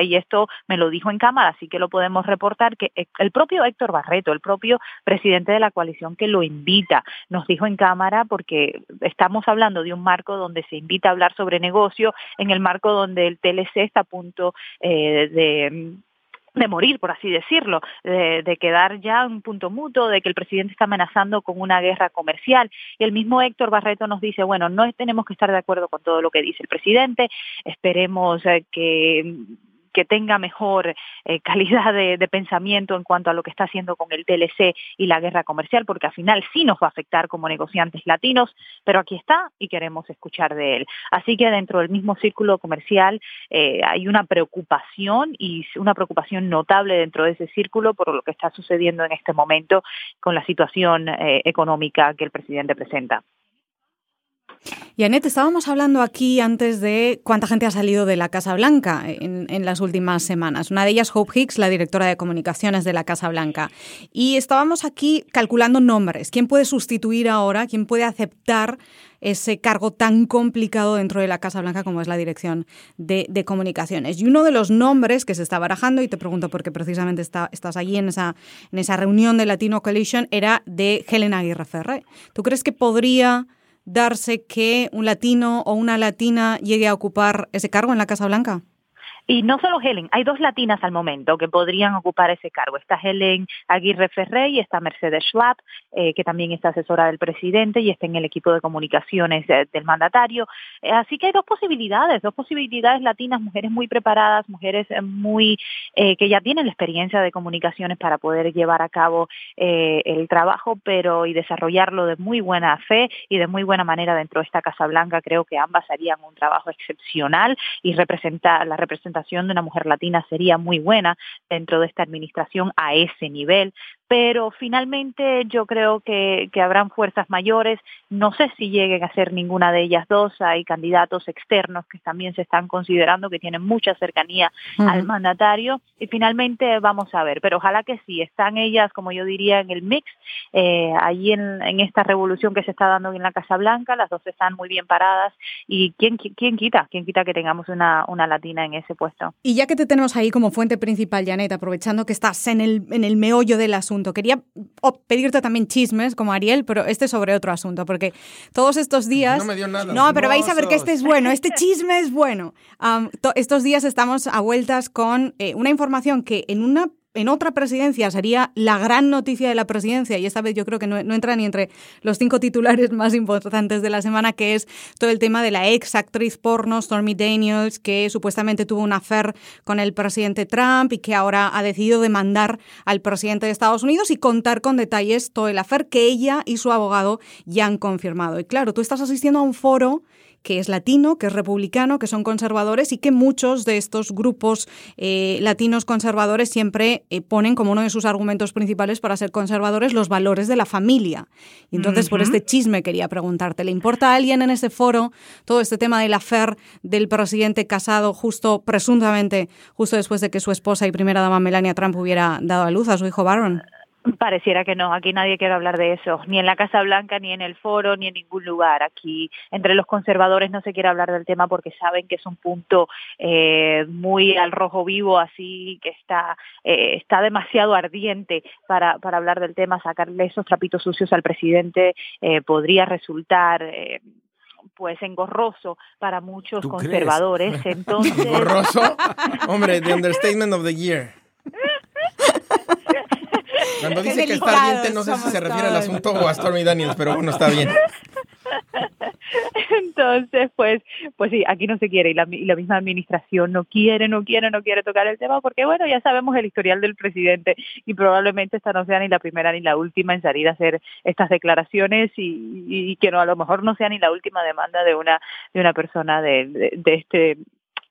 y esto me lo dijo en cámara, así que lo podemos reportar, que el propio Héctor Barreto, el propio presidente de la coalición que lo invita, nos dijo en cámara, porque estamos hablando de un marco donde se invita a hablar sobre negocio, en el marco donde el TLC está a punto eh, de de morir, por así decirlo, de, quedar ya en un punto mutuo, de que el presidente está amenazando con una guerra comercial. Y el mismo Héctor Barreto nos dice, bueno, no tenemos que estar de acuerdo con todo lo que dice el presidente, esperemos eh, que que tenga mejor eh, calidad de, pensamiento en cuanto a lo que está haciendo con el TLC y la guerra comercial, porque al final sí nos va a afectar como negociantes latinos, pero aquí está y queremos escuchar de él. Así que dentro del mismo círculo comercial eh, hay una preocupación y una preocupación notable dentro de ese círculo por lo que está sucediendo en este momento con la situación eh, económica que el presidente presenta. Y Annette, estábamos hablando aquí antes de cuánta gente ha salido de la Casa Blanca en, las últimas semanas. Una de ellas, Hope Hicks, la directora de comunicaciones de la Casa Blanca. Y estábamos aquí calculando nombres. ¿Quién puede sustituir ahora? ¿Quién puede aceptar ese cargo tan complicado dentro de la Casa Blanca como es la dirección de, comunicaciones. Y uno de los nombres que se está barajando, y te pregunto porque precisamente está, estás allí en esa, en esa reunión de Latino Coalition, era de Helena Aguirre Ferre. ¿Tú crees que podría darse que un latino o una latina llegue a ocupar ese cargo en la Casa Blanca? Y no solo Helen, hay dos latinas al momento que podrían ocupar ese cargo. Está Helen Aguirre Ferrey y está Mercedes Schlapp, eh, que también está asesora del presidente y está en el equipo de comunicaciones del mandatario. Eh, así que hay dos posibilidades, dos posibilidades latinas, mujeres muy preparadas, mujeres eh, muy que ya tienen la experiencia de comunicaciones para poder llevar a cabo el trabajo, pero y desarrollarlo de muy buena fe y de muy buena manera dentro de esta Casa Blanca. Creo que ambas harían un trabajo excepcional y representar la representación de una mujer latina sería muy buena dentro de esta administración a ese nivel pero finalmente yo creo que, habrán fuerzas mayores. No sé si lleguen a ser ninguna de ellas dos. Hay candidatos externos que también se están considerando que tienen mucha cercanía al mandatario. Y finalmente vamos a ver, pero ojalá que sí. Están ellas, como yo diría, en el mix, eh, allí en, esta revolución que se está dando en la Casa Blanca. Las dos están muy bien paradas. ¿Y quién, quién quita? ¿Quién quita que tengamos una, una latina en ese puesto? Y ya que te tenemos ahí como fuente principal, Janet, aprovechando que estás en el, en el meollo del asunto, Quería pedirte también chismes, como Ariel, pero este sobre otro asunto, porque todos estos días... No me dio nada. No, pero vais a ver que este es bueno, este chisme es bueno. estos días estamos a vueltas con eh, una información que en una en otra presidencia sería la gran noticia de la presidencia, y esta vez yo creo que no, entra ni entre los cinco titulares más importantes de la semana, que es todo el tema de la ex actriz porno Stormy Daniels, que supuestamente tuvo un affair con el presidente Trump y que ahora ha decidido demandar al presidente de Estados Unidos y contar con detalles todo el affair que ella y su abogado ya han confirmado. Y claro, tú estás asistiendo a un foro que es latino, que es republicano, que son conservadores y que muchos de estos grupos eh, latinos conservadores siempre eh, ponen como uno de sus argumentos principales para ser conservadores los valores de la familia. Y entonces, por este chisme quería preguntarte, ¿le importa a alguien en ese foro todo este tema del afer del presidente casado justo, presuntamente, justo después de que su esposa y primera dama Melania Trump hubiera dado a luz a su hijo Barron? Pareciera que no, aquí nadie quiere hablar de eso, ni en la Casa Blanca, ni en el foro, ni en ningún lugar. Aquí entre los conservadores no se quiere hablar del tema porque saben que es un punto eh, muy al rojo vivo, así que está, eh, está demasiado ardiente para, para hablar del tema. Sacarle esos trapitos sucios al presidente eh, podría resultar pues engorroso para muchos conservadores. Entonces, engorroso, hombre, the understatement of the year. Cuando dice que está ardiente, no sé si se refiere al asunto o a Stormy Daniels, pero bueno, está bien. Entonces, pues, pues sí, aquí no se quiere y la, y la, misma administración no quiere, no quiere, no quiere tocar el tema porque, bueno, ya sabemos el historial del presidente y probablemente esta no sea ni la primera ni la última en salir a hacer estas declaraciones y, y que no a lo mejor no sea ni la última demanda de una de una persona de, de, de este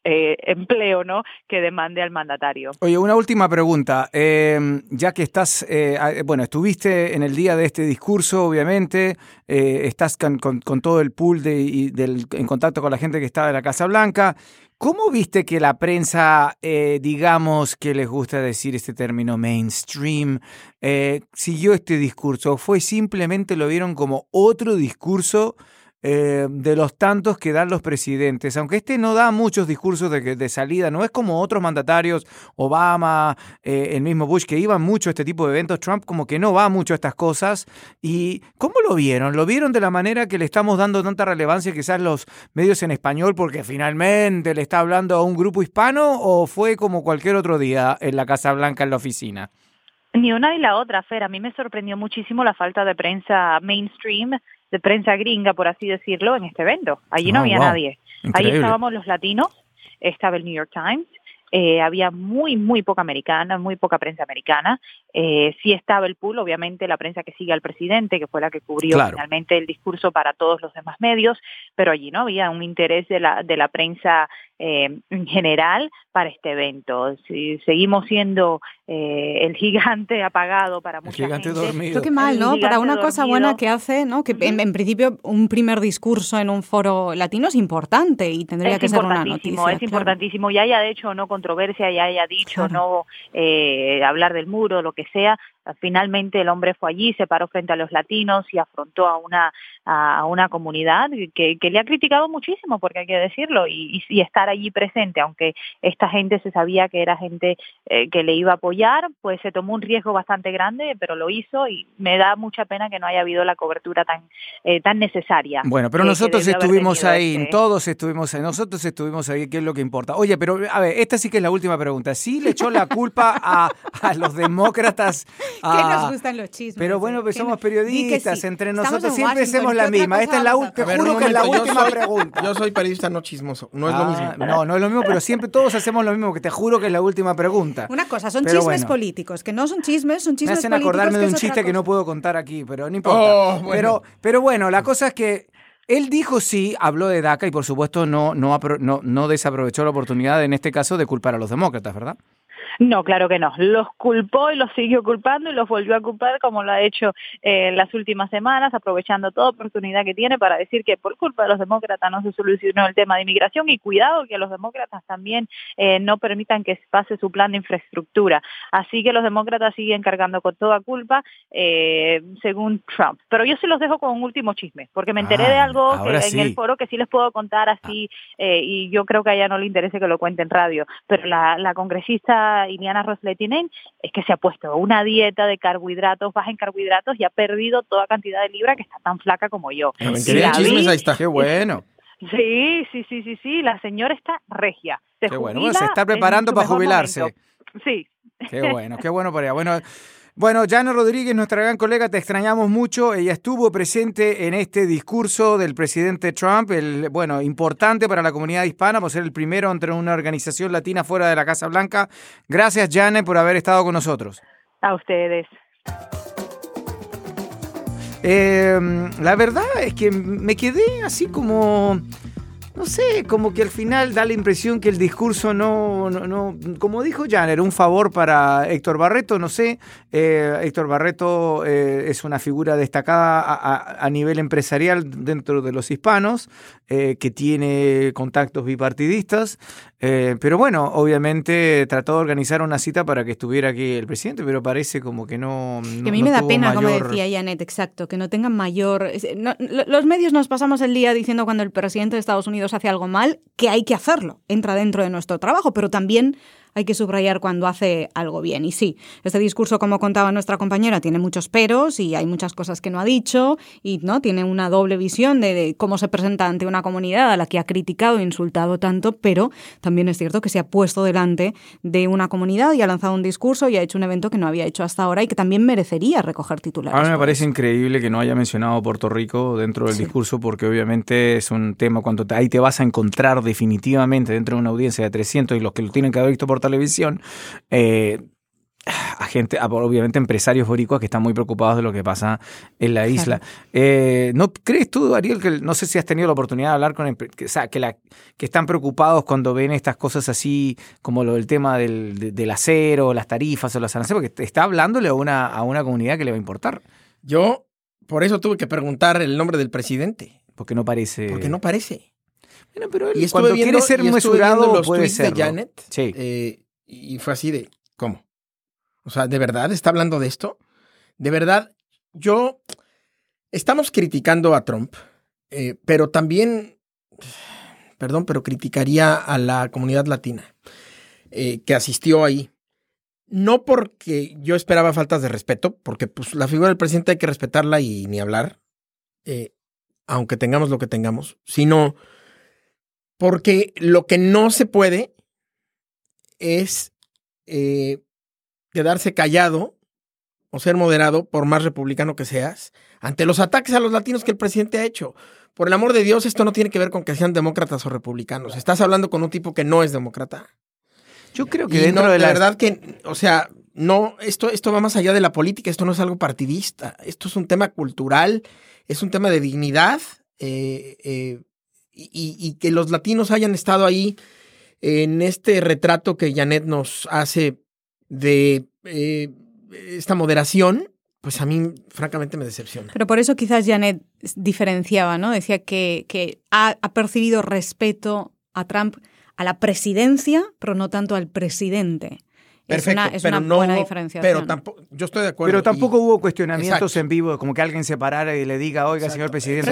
eh, empleo ¿no? que demande al mandatario. Oye, una última pregunta. Eh, ya que estás, eh, bueno, estuviste en el día de este discurso, obviamente, eh, estás con, todo el pool de, en contacto con la gente que estaba en la Casa Blanca. ¿Cómo viste que la prensa, eh, digamos que les gusta decir este término mainstream, siguió este discurso? ¿Fue simplemente lo vieron como otro discurso? Eh, de los tantos que dan los presidentes, aunque este no da muchos discursos de, de salida, no es como otros mandatarios, Obama, eh, el mismo Bush, que iban mucho a este tipo de eventos, Trump como que no va mucho a estas cosas. ¿Y cómo lo vieron? ¿Lo vieron de la manera que le estamos dando tanta relevancia quizás los medios en español porque finalmente le está hablando a un grupo hispano o fue como cualquier otro día en la Casa Blanca en la oficina? Ni una ni la otra, Fer. A mí me sorprendió muchísimo la falta de prensa mainstream de prensa gringa, por así decirlo, en este evento. Allí no oh, había wow. nadie. Increíble. Ahí estábamos los latinos, estaba el New York Times, eh, había muy, muy poca americana, muy poca prensa americana. Eh, sí estaba el pool, obviamente, la prensa que sigue al presidente, que fue la que cubrió claro. finalmente el discurso para todos los demás medios, pero allí no había un interés de la, de la prensa eh, en general para este evento. Si seguimos siendo eh, el gigante apagado para mucha el gigante gente. Dormido. Esto qué mal, ¿no? Para una cosa buena que hace, ¿no? Que en, en, principio un primer discurso en un foro latino es importante y tendría es que ser una noticia. Es claro. importantísimo. Ya haya de hecho no controversia, ya haya dicho claro. no eh, hablar del muro, lo que sea, finalmente el hombre fue allí, se paró frente a los latinos y afrontó a una, a una comunidad que, que le ha criticado muchísimo, porque hay que decirlo, y, y, estar allí presente, aunque esta gente se sabía que era gente eh, que le iba a apoyar, pues se tomó un riesgo bastante grande, pero lo hizo y me da mucha pena que no haya habido la cobertura tan, eh, tan necesaria. Bueno, pero que, nosotros que estuvimos ahí, este. todos estuvimos ahí, nosotros estuvimos ahí, ¿qué es lo que importa? Oye, pero a ver, esta sí que es la última pregunta. ¿Sí le echó la culpa a, a los demócratas Ah, que nos gustan los chismes. Pero bueno, pues somos periodistas, sí. entre nosotros siempre hacemos la misma. Esta es la última, te juro que es la última soy, pregunta. Yo soy periodista no chismoso, no es ah, lo mismo. No, no es lo mismo, pero siempre todos hacemos lo mismo, que te juro que es la última pregunta. Una cosa, son pero chismes bueno. políticos, que no son chismes, son chismes políticos. Me hacen acordarme de un chiste que no puedo contar aquí, pero no importa. Oh, bueno. Pero, pero bueno, la cosa es que él dijo sí, habló de DACA y por supuesto no, no, no, no desaprovechó la oportunidad en este caso de culpar a los demócratas, ¿verdad? No, claro que no. Los culpó y los siguió culpando y los volvió a culpar como lo ha hecho eh, en las últimas semanas, aprovechando toda oportunidad que tiene para decir que por culpa de los demócratas no se solucionó el tema de inmigración y cuidado que los demócratas también eh, no permitan que pase su plan de infraestructura. Así que los demócratas siguen cargando con toda culpa, eh, según Trump. Pero yo se los dejo con un último chisme, porque me enteré ah, de algo que, sí. en el foro que sí les puedo contar así eh, y yo creo que a ella no le interese que lo cuente en radio. Pero la, la congresista Iliana Rosletinen es que se ha puesto una dieta de carbohidratos, baja en carbohidratos y ha perdido toda cantidad de libra que está tan flaca como yo. En chismes, ahí está. Qué bueno. Sí, sí, sí, sí, sí, la señora está regia. Se qué bueno, bueno se está preparando para jubilarse. Momento. Sí. Qué bueno, qué bueno para ella. Bueno, bueno, Jana Rodríguez, nuestra gran colega, te extrañamos mucho. Ella estuvo presente en este discurso del presidente Trump, el, bueno, importante para la comunidad hispana, por ser el primero entre una organización latina fuera de la Casa Blanca. Gracias, Jane, por haber estado con nosotros. A ustedes. Eh, la verdad es que me quedé así como no sé, como que al final da la impresión que el discurso no, no, como dijo Jan, era un favor para Héctor Barreto, no sé, eh, Héctor Barreto eh, es una figura destacada a, nivel empresarial dentro de los hispanos, eh, que tiene contactos bipartidistas, pero bueno, obviamente trató de organizar una cita para que estuviera aquí el presidente, pero parece como que no... que a mí me da pena, como decía Janet, exacto, que no tengan mayor... los medios nos pasamos el día diciendo cuando el presidente de Estados Unidos hace algo mal, que hay que hacerlo, entra dentro de nuestro trabajo, pero también hay que subrayar cuando hace algo bien. Y sí, este discurso, como contaba nuestra compañera, tiene muchos peros y hay muchas cosas que no ha dicho y no tiene una doble visión de, cómo se presenta ante una comunidad a la que ha criticado e insultado tanto, pero también es cierto que se ha puesto delante de una comunidad y ha lanzado un discurso y ha hecho un evento que no había hecho hasta ahora y que también merecería recoger titulares. A mí me parece increíble que no haya mencionado Puerto Rico dentro del discurso porque obviamente es un tema cuando ahí te vas a encontrar definitivamente dentro de una audiencia de 300 y los que lo tienen que haber visto por televisión, eh, a gente, obviamente empresarios boricuas que están muy preocupados de lo que pasa en la isla. Eh, ¿No crees tú, Ariel, que no sé si has tenido la oportunidad de hablar con, que, sea, que, la, que están preocupados cuando ven estas cosas así, como lo del tema del, del acero, las tarifas o las aranceles, porque está hablándole a una, a una comunidad que le va a importar? Yo, por eso tuve que preguntar el nombre del presidente. Porque no parece. Porque no parece. Bueno, pero él, y cuando quiere ser mesurado, puede ser. de Janet. Sí. Eh, y fue así de, ¿cómo? O sea, ¿de verdad está hablando de esto? De verdad, yo... Estamos criticando a Trump, eh, pero también, perdón, pero criticaría a la comunidad latina eh, que asistió ahí. No porque yo esperaba faltas de respeto, porque pues, la figura del presidente hay que respetarla y ni hablar, eh, aunque tengamos lo que tengamos, sino porque lo que no se puede es eh, quedarse callado o ser moderado, por más republicano que seas, ante los ataques a los latinos que el presidente ha hecho. Por el amor de Dios, esto no tiene que ver con que sean demócratas o republicanos. Estás hablando con un tipo que no es demócrata. Yo creo que dentro de la verdad que, o sea, no, esto, esto va más allá de la política, esto no es algo partidista, esto es un tema cultural, es un tema de dignidad eh, eh, y, que los latinos hayan estado ahí en este retrato que Janet nos hace de eh, esta moderación, pues a mí francamente me decepciona. Pero por eso quizás Janet diferenciaba, ¿no? Decía que, que ha, ha percibido respeto a Trump a la presidencia, pero no tanto al presidente. Perfecto, es una, buena diferenciación. Pero tampoco, yo estoy de acuerdo. Pero tampoco hubo cuestionamientos en vivo, como que alguien se parara y le diga, oiga, señor presidente.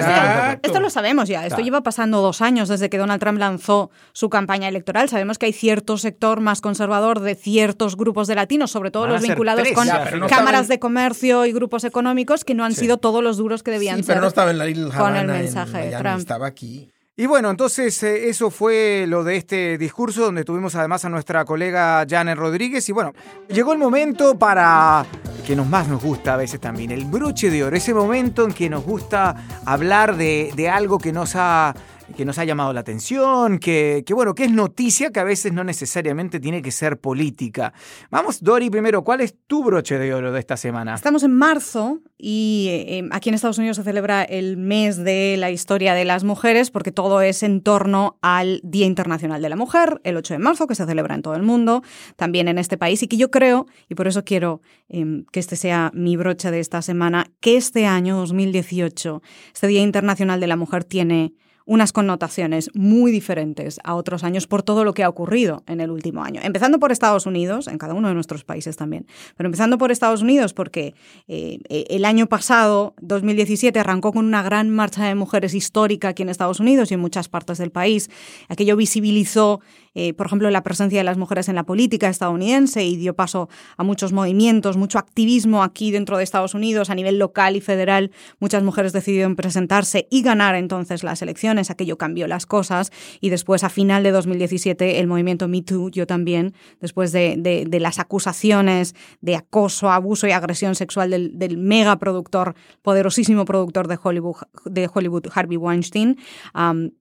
esto lo sabemos ya. Esto lleva pasando dos años desde que Donald Trump lanzó su campaña electoral. Sabemos que hay cierto sector más conservador de ciertos grupos de latinos, sobre todo los vinculados con cámaras de comercio y grupos económicos, que no han sido todos los duros que debían ser. Pero no estaba en la con el mensaje de Trump. Estaba aquí. Y bueno, entonces eh, eso fue lo de este discurso donde tuvimos además a nuestra colega Janet Rodríguez. Y bueno, llegó el momento para que nos más nos gusta a veces también, el broche de oro, ese momento en que nos gusta hablar de, de algo que nos ha que nos ha llamado la atención, que, bueno, que es noticia que a veces no necesariamente tiene que ser política. Vamos, Dori, primero, ¿cuál es tu broche de oro de esta semana? Estamos en marzo y eh, aquí en Estados Unidos se celebra el mes de la historia de las mujeres porque todo es en torno al Día Internacional de la Mujer, el 8 de marzo, que se celebra en todo el mundo, también en este país, y que yo creo, y por eso quiero em, que este sea mi broche de esta semana, que este año 2018, este Día Internacional de la Mujer tiene unas connotaciones muy diferentes a otros años por todo lo que ha ocurrido en el último año. Empezando por Estados Unidos, en cada uno de nuestros países también, pero empezando por Estados Unidos porque eh, el año pasado, 2017, arrancó con una gran marcha de mujeres histórica aquí en Estados Unidos y en muchas partes del país. Aquello visibilizó eh, por ejemplo, la presencia de las mujeres en la política estadounidense y dio paso a muchos movimientos, mucho activismo aquí dentro de Estados Unidos a nivel local y federal. Muchas mujeres decidieron presentarse y ganar entonces las elecciones. Aquello cambió las cosas y después, a final de 2017, el movimiento Me Too, yo también, después de, las acusaciones de acoso, abuso y agresión sexual del, mega productor, poderosísimo productor de Hollywood, de Hollywood Harvey Weinstein,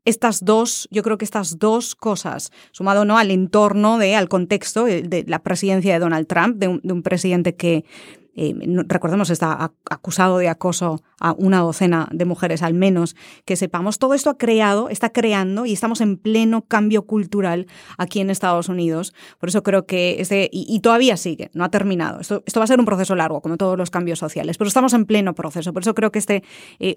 estas dos, yo creo que estas dos cosas, ¿no? al entorno, de, al contexto de, la presidencia de Donald Trump, de un, presidente que eh, recordemos, está acusado de acoso a una docena de mujeres al menos, que sepamos, todo esto ha creado, está creando y estamos en pleno cambio cultural aquí en Estados Unidos. Por eso creo que este, y, todavía sigue, no ha terminado. Esto, esto, va a ser un proceso largo, como todos los cambios sociales, pero estamos en pleno proceso. Por eso creo que este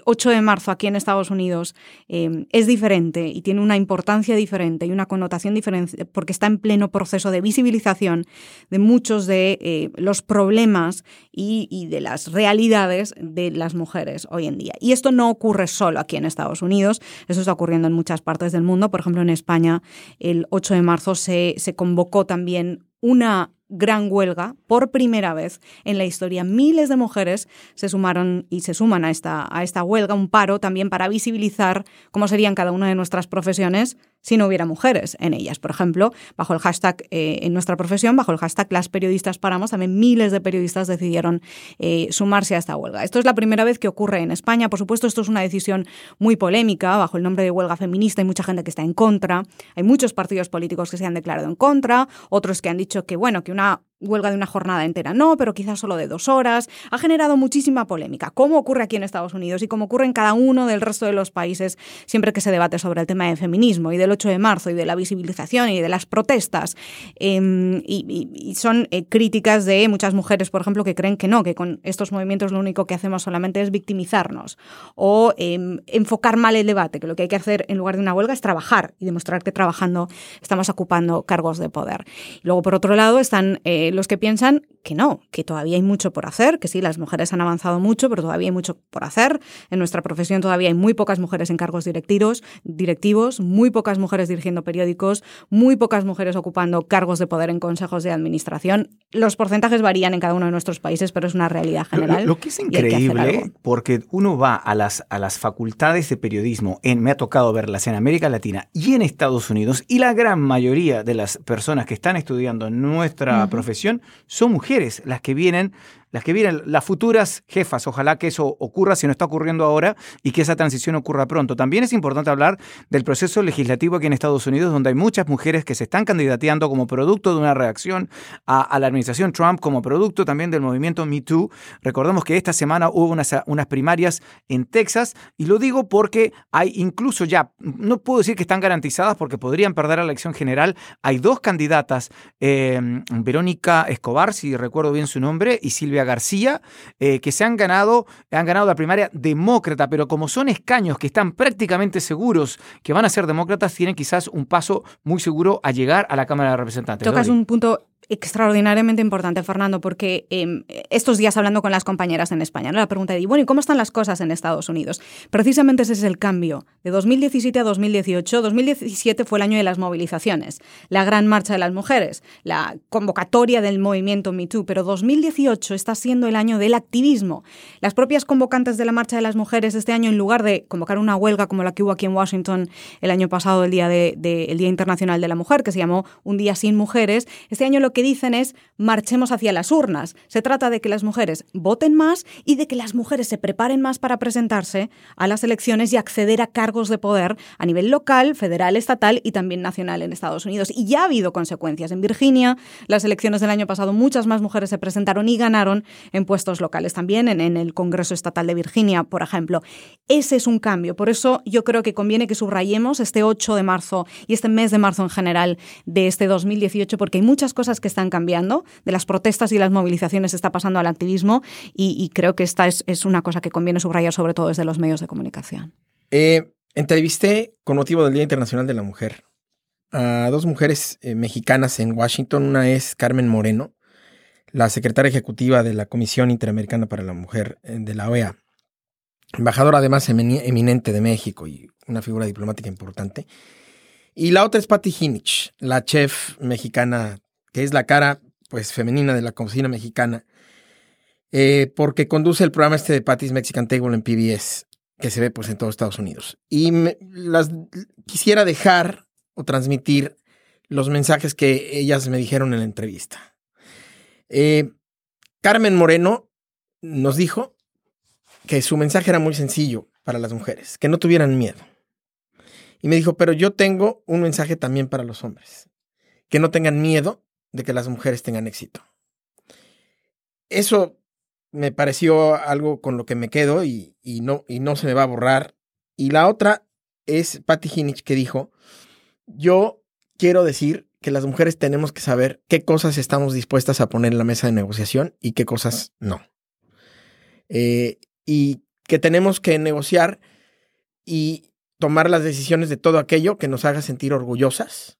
8 eh, de marzo aquí en Estados Unidos eh, es diferente y tiene una importancia diferente y una connotación diferente porque está en pleno proceso de visibilización de muchos de los problemas y, de las realidades de las mujeres hoy en día. Y esto no ocurre solo aquí en Estados Unidos, eso está ocurriendo en muchas partes del mundo. Por ejemplo, en España, el 8 de marzo se, se convocó también una gran huelga por primera vez en la historia. Miles de mujeres se sumaron y se suman a esta, a esta huelga, un paro también para visibilizar cómo serían cada una de nuestras profesiones si no hubiera mujeres en ellas. Por ejemplo, bajo el hashtag eh, en nuestra profesión, bajo el hashtag las periodistas paramos, también miles de periodistas decidieron eh, sumarse a esta huelga. Esto es la primera vez que ocurre en España. Por supuesto, esto es una decisión muy polémica, bajo el nombre de huelga feminista. Hay mucha gente que está en contra. Hay muchos partidos políticos que se han declarado en contra, otros que han dicho que, bueno, que una huelga de una jornada entera no, pero quizás solo de dos horas, ha generado muchísima polémica, como ocurre aquí en Estados Unidos y como ocurre en cada uno del resto de los países siempre que se debate sobre el tema del feminismo y del 8 de marzo y de la visibilización y de las protestas. Em, y, son eh, críticas de muchas mujeres, por ejemplo, que creen que no, que con estos movimientos lo único que hacemos solamente es victimizarnos o em, enfocar mal el debate, que lo que hay que hacer en lugar de una huelga es trabajar y demostrar que trabajando estamos ocupando cargos de poder. luego, por otro lado, están... Eh, los que piensan que no, que todavía hay mucho por hacer, que sí, las mujeres han avanzado mucho, pero todavía hay mucho por hacer. En nuestra profesión todavía hay muy pocas mujeres en cargos directivos, directivos muy pocas mujeres dirigiendo periódicos, muy pocas mujeres ocupando cargos de poder en consejos de administración. Los porcentajes varían en cada uno de nuestros países, pero es una realidad general. Lo, que es increíble, porque uno va a las, a las facultades de periodismo, en, me ha tocado verlas en América Latina y en Estados Unidos, y la gran mayoría de las personas que están estudiando nuestra profesión son mujeres las que vienen las que vienen, las futuras jefas. Ojalá que eso ocurra si no está ocurriendo ahora y que esa transición ocurra pronto. También es importante hablar del proceso legislativo aquí en Estados Unidos, donde hay muchas mujeres que se están candidateando como producto de una reacción a, la administración Trump, como producto también del movimiento Me Too. Recordemos que esta semana hubo unas, unas primarias en Texas y lo digo porque hay incluso ya, no puedo decir que están garantizadas porque podrían perder la elección general. Hay dos candidatas, eh, Verónica Escobar, si recuerdo bien su nombre, y Silvia García, eh, que se han ganado, han ganado la primaria demócrata, pero como son escaños que están prácticamente seguros que van a ser demócratas, tienen quizás un paso muy seguro a llegar a la Cámara de Representantes. Tocas un punto extraordinariamente importante, Fernando, porque em, estos días hablando con las compañeras en España, la pregunta de, bueno, ¿y cómo están las cosas en Estados Unidos? Precisamente ese es el cambio. De 2017 a 2018, 2017 fue el año de las movilizaciones, la gran marcha de las mujeres, la convocatoria del movimiento MeToo, pero 2018 está siendo el año del activismo. Las propias convocantes de la marcha de las mujeres este año, en lugar de convocar una huelga como la que hubo aquí en Washington el año pasado, el Día, de, el día Internacional de la Mujer, que se llamó Un Día Sin Mujeres, este año lo que dicen es marchemos hacia las urnas. Se trata de que las mujeres voten más y de que las mujeres se preparen más para presentarse a las elecciones y acceder a cargos de poder a nivel local, federal, estatal y también nacional en Estados Unidos. Y ya ha habido consecuencias. En Virginia, las elecciones del año pasado, muchas más mujeres se presentaron y ganaron en puestos locales. También en, en el Congreso Estatal de Virginia, por ejemplo. Ese es un cambio. Por eso yo creo que conviene que subrayemos este 8 de marzo y este mes de marzo en general de este 2018, porque hay muchas cosas que están cambiando, de las protestas y las movilizaciones está pasando al activismo y, creo que esta es, una cosa que conviene subrayar sobre todo desde los medios de comunicación. Eh, entrevisté con motivo del Día Internacional de la Mujer a dos mujeres eh, mexicanas en Washington. Una es Carmen Moreno, la secretaria ejecutiva de la Comisión Interamericana para la Mujer eh, de la OEA, embajadora además eminente de México y una figura diplomática importante. Y la otra es Patty Hinich, la chef mexicana que es la cara pues femenina de la cocina mexicana, eh, porque conduce el programa este de Patty's Mexican Table en PBS, que se ve pues en todos Estados Unidos. Y las quisiera dejar o transmitir los mensajes que ellas me dijeron en la entrevista. Eh, Carmen Moreno nos dijo que su mensaje era muy sencillo para las mujeres, que no tuvieran miedo. Y me dijo, pero yo tengo un mensaje también para los hombres, que no tengan miedo de que las mujeres tengan éxito. Eso me pareció algo con lo que me quedo y, y no, y no se me va a borrar. Y la otra es Patty Hinich que dijo, yo quiero decir que las mujeres tenemos que saber qué cosas estamos dispuestas a poner en la mesa de negociación y qué cosas no. Eh, y que tenemos que negociar y tomar las decisiones de todo aquello que nos haga sentir orgullosas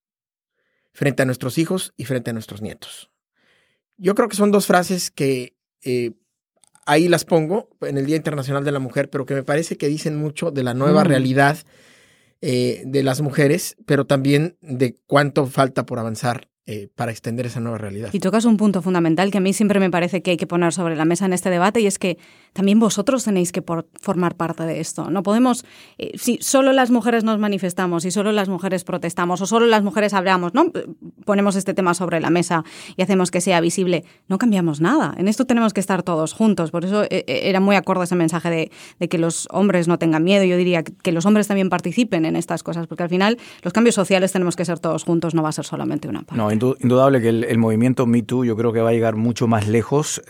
frente a nuestros hijos y frente a nuestros nietos. Yo creo que son dos frases que eh, ahí las pongo en el Día Internacional de la Mujer, pero que me parece que dicen mucho de la nueva Mm. realidad eh, de las mujeres, pero también de cuánto falta por avanzar eh, para extender esa nueva realidad. Y tocas un punto fundamental que a mí siempre me parece que hay que poner sobre la mesa en este debate y es que también vosotros tenéis que formar parte de esto. No podemos, eh, si solo las mujeres nos manifestamos, si solo las mujeres protestamos o solo las mujeres hablamos, ¿no? Ponemos este tema sobre la mesa y hacemos que sea visible, no cambiamos nada. En esto tenemos que estar todos juntos. Por eso eh, eh, era muy acorde ese mensaje de, que los hombres no tengan miedo. Yo diría que- los hombres también participen en estas cosas, porque al final los cambios sociales tenemos que ser todos juntos, no va a ser solamente una parte. No, indu- indudable que el, movimiento Me Too yo creo que va a llegar mucho más lejos.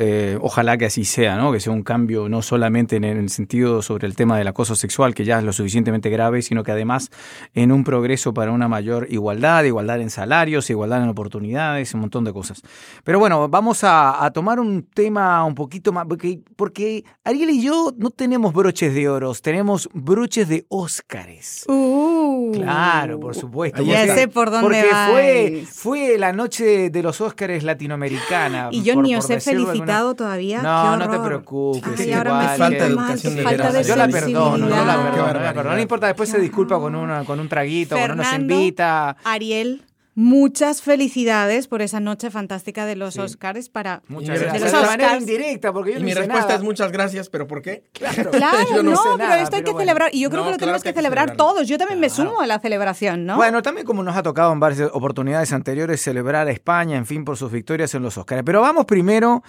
Ojalá que así sea, ¿no? Que sea un cambio no solamente en el sentido sobre el tema del acoso sexual, que ya es lo suficientemente grave, sino que además en un progreso para una mayor igualdad, igualdad en salarios, igualdad en oportunidades, un montón de cosas. Pero bueno, vamos a, a tomar un tema un poquito más, porque, porque Ariel y yo no tenemos broches de oros, tenemos broches de Óscares. Uh. Claro, por supuesto. Ya porque- sé por dónde Porque fue, vais. fue la noche de los Óscares latinoamericana. Y yo por- ni os he felicitado alguna- todavía. No, no te preocupes. Es ahora igual, me falta siento de educación qué falta de. Yo la perdono, yo la perdono, la barbaridad. perdono. No importa, después se disculpa con, una, con un traguito, con uno se Fernando, invita. Ariel, muchas felicidades por esa noche fantástica de los Sí. Oscars para Muchas de gracias. los De manera Oscars. indirecta, porque yo Y no mi hice respuesta nada. es muchas gracias, pero ¿por qué? Claro, Claro, yo no, no, sé pero nada, esto hay que bueno. celebrar. Y yo creo No, que lo claro tenemos que que, que celebrar celebrarlo. todos. Yo también me Claro. sumo a la celebración, ¿no? Bueno, también como nos ha tocado en varias oportunidades anteriores celebrar a España, en fin, por sus victorias en los Oscars. Pero vamos primero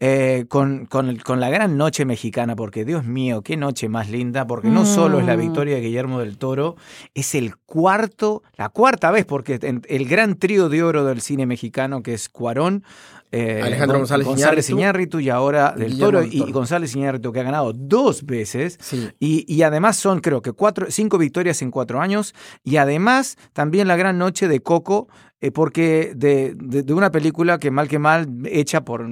eh, con, con, el- con la gran noche mexicana, porque Dios mío, qué noche más linda, porque no solo es la Mm. victoria de Guillermo del Toro, es el cuarto, la cuarta vez, porque en- el gran trío de oro del cine mexicano, que es Cuarón, eh, Alejandro Gon- González González Iñárritu, Iñárritu y ahora del Toro del y. González Iñárritu, que ha ganado dos veces. Sí. Y, y además son, creo que, cuatro, cinco victorias en cuatro años. Y además también la gran noche de Coco, eh, porque de, de- de una película que mal que mal, hecha por,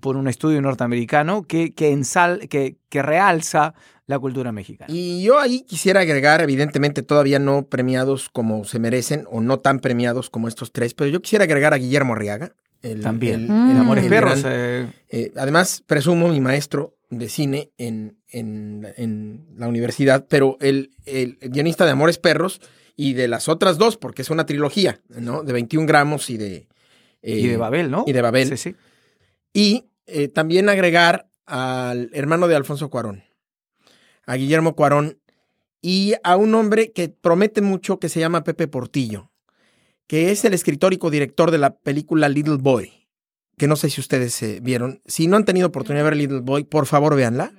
por un estudio norteamericano, que, que, ensal, que, que realza la cultura mexicana. Y yo ahí quisiera agregar, evidentemente todavía no premiados como se merecen o no tan premiados como estos tres, pero yo quisiera agregar a Guillermo Arriaga. el- También. el- Mm. el- Amores el Perros. gran- eh, eh, además, presumo mi maestro de cine en, en, en la universidad, pero el, el guionista de Amores Perros y de las otras dos, porque es una trilogía, ¿no? De 21 gramos y de... eh, y de Babel, ¿no? y de Babel. Sí, sí. Y eh, también agregar al hermano de Alfonso Cuarón, a Guillermo Cuarón, y a un hombre que promete mucho que se llama Pepe Portillo, que es el escritor y codirector de la película Little Boy, que no sé si ustedes eh, vieron. Si no han tenido oportunidad de ver Little Boy, por favor véanla.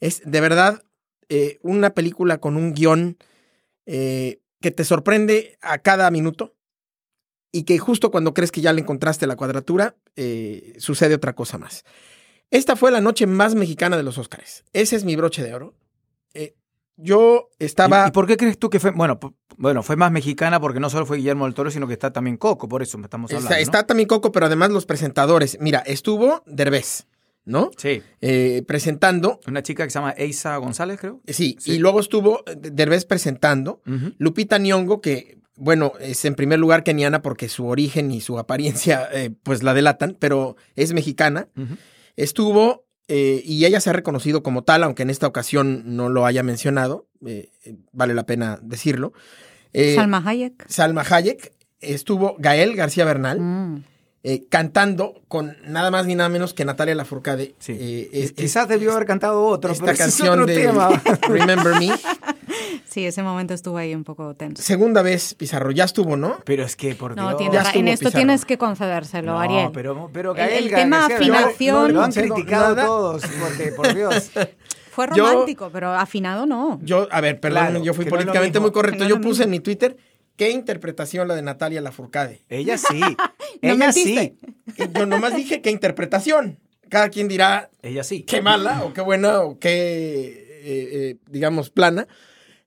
Es de verdad eh, una película con un guion eh, que te sorprende a cada minuto y que justo cuando crees que ya le encontraste la cuadratura, eh, sucede otra cosa más. Esta fue la noche más mexicana de los Óscares. Ese es mi broche de oro. Eh, yo estaba... ¿Y, y por qué crees tú que fue? Bueno, bueno, fue más mexicana porque no solo fue Guillermo del Toro, sino que está también Coco, por eso estamos hablando. está, ¿no? está también Coco, pero además los presentadores. Mira, estuvo Derbez, ¿no? Sí. Eh, presentando. Una chica que se llama Eisa González, creo. Sí, Sí. y luego estuvo eh, Derbez presentando. Lupita Nyong'o, que, bueno, es en primer lugar keniana porque su origen y su apariencia, eh, pues la delatan, pero es mexicana. Estuvo, eh, y ella se ha reconocido como tal, aunque en esta ocasión no lo haya mencionado, eh, eh, vale la pena decirlo. Eh, Salma Hayek. Salma Hayek, estuvo Gael García Bernal, Mm. Eh, cantando con nada más ni nada menos que Natalia Lafourcade. Sí. Eh, es- Quizás debió haber cantado otro, esta pero ese es canción otro de tema. Remember Me. Sí, ese momento estuvo ahí un poco tenso. Segunda vez, Pizarro, ya estuvo, ¿no? Pero es que, por No, Dios. en esto Pizarro. tienes que concedérselo, No, Ariel. pero, pero El- tema afinación- Lo han No criticado nada. todos, porque, por Dios. Fue Yo- romántico, pero afinado no. Yo, a ver, perdón, Claro, yo fui políticamente muy correcto. Yo puse en mi Twitter, ¿qué interpretación la de Natalia Lafourcade? Ella sí. No Ella mentiste. sí. Y Yo nomás dije qué interpretación. cada quien dirá Ella sí. qué mala o qué buena o qué, eh, eh, digamos, plana.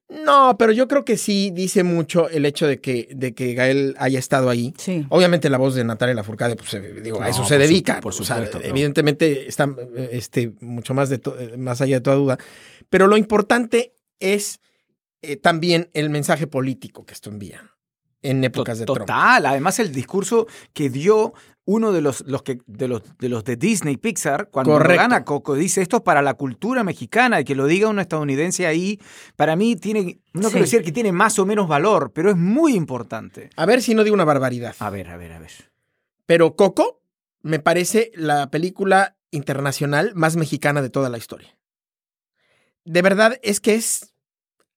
No, pero yo creo que sí dice mucho el hecho de que, de que Gael haya estado ahí. Sí. Obviamente la voz de Natalia Lafourcade, pues eh, digo, a eso se su- dedica. por O sea, supuesto, pero- evidentemente está eh, este, mucho más, de eh, más allá de toda duda. Pero lo importante es eh, también el mensaje político que esto envía en épocas de Trump. Total, además el discurso que dio uno de los, los que de los de los de Disney Pixar cuando gana Coco dice esto es para la cultura mexicana y que lo diga un estadounidense ahí para mí tiene no Sí. quiero decir que tiene más o menos valor pero es muy importante A ver si no digo una barbaridad. a ver a ver a ver Pero Coco me parece la película internacional más mexicana de toda la historia. De verdad es que es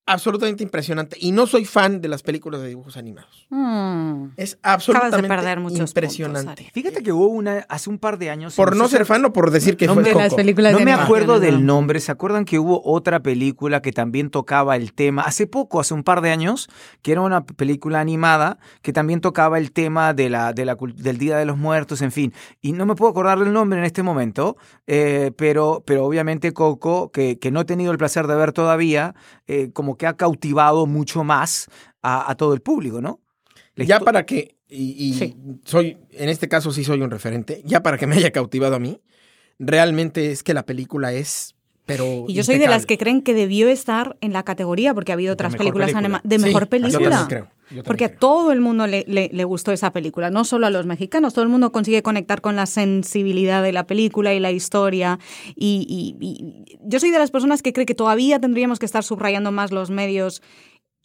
absolutamente impresionante. Y no soy fan de las películas de dibujos animados. Mm. Es absolutamente perder muchos impresionante. puntos, fíjate que hubo una hace un par de años por no ser fan o por decir que No fue de las Coco. películas No de me acuerdo del ¿no? nombre. ¿Se acuerdan que hubo otra película que también tocaba el tema? Hace poco, hace un par de años, que era una película animada que también tocaba el tema de la, de la, del Día de los Muertos, en fin. Y no me puedo acordar del nombre en este momento, eh, pero, pero obviamente Coco, que, que no he tenido el placer de ver todavía, eh, como que ha cautivado mucho más a, a todo el público, ¿no? Ya para que, y, y Sí. soy, en este caso sí soy un referente, ya para que me haya cautivado a mí, realmente es que la película es, pero Y yo soy de las que creen que debió estar en la categoría, porque ha habido otras películas película. de Sí, mejor yo también película. creo, yo también Porque a creo. todo el mundo le, le- le gustó esa película, no solo a los mexicanos, todo el mundo consigue conectar con la sensibilidad de la película y la historia. Y, y- y yo soy de las personas que cree que todavía tendríamos que estar subrayando más los medios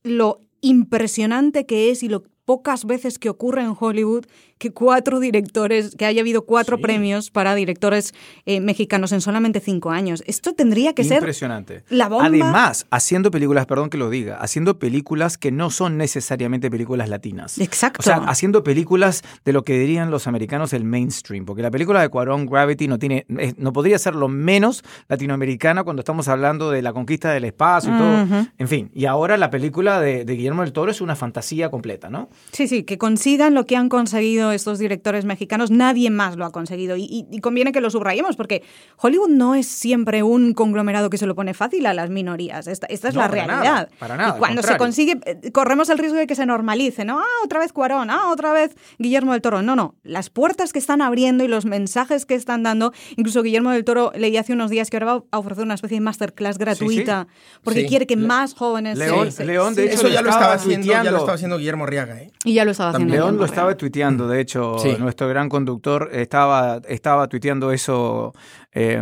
lo impresionante que es y lo pocas veces que ocurre en Hollywood que cuatro directores, que haya habido cuatro Sí. premios para directores eh, mexicanos en solamente cinco años. Esto tendría que ser Impresionante. la bomba. Además, haciendo películas, perdón que lo diga, haciendo películas que no son necesariamente películas latinas. Exacto. O sea, haciendo películas de lo que dirían los americanos el mainstream, porque la película de Cuarón Gravity no tiene, es- no podría ser lo menos latinoamericana cuando estamos hablando de la conquista del espacio y todo. En fin, y ahora la película de, de Guillermo del Toro es una fantasía completa, ¿no? Sí, sí, que consigan lo que han conseguido estos directores mexicanos, nadie más lo ha conseguido. Y, y- y conviene que lo subrayemos, porque Hollywood no es siempre un conglomerado que se lo pone fácil a las minorías. Esta, esta es No, la para realidad. nada, para nada, y cuando se consigue, eh, corremos el riesgo de que se normalice, ¿no? Ah, otra vez Cuarón, ah, otra vez Guillermo del Toro. No, no. Las puertas que están abriendo y los mensajes que están dando, incluso Guillermo del Toro leí hace unos días que ahora va a ofrecer una especie de masterclass gratuita, porque Sí. quiere que Le- más jóvenes León- León, de sí. hecho, Eso ya lo estaba haciendo, ya lo estaba haciendo Guillermo Arriaga, ¿eh? Y ya lo estaba haciendo. León lo estaba tuiteando, de hecho, Sí. nuestro gran conductor estaba, estaba tuiteando eso eh,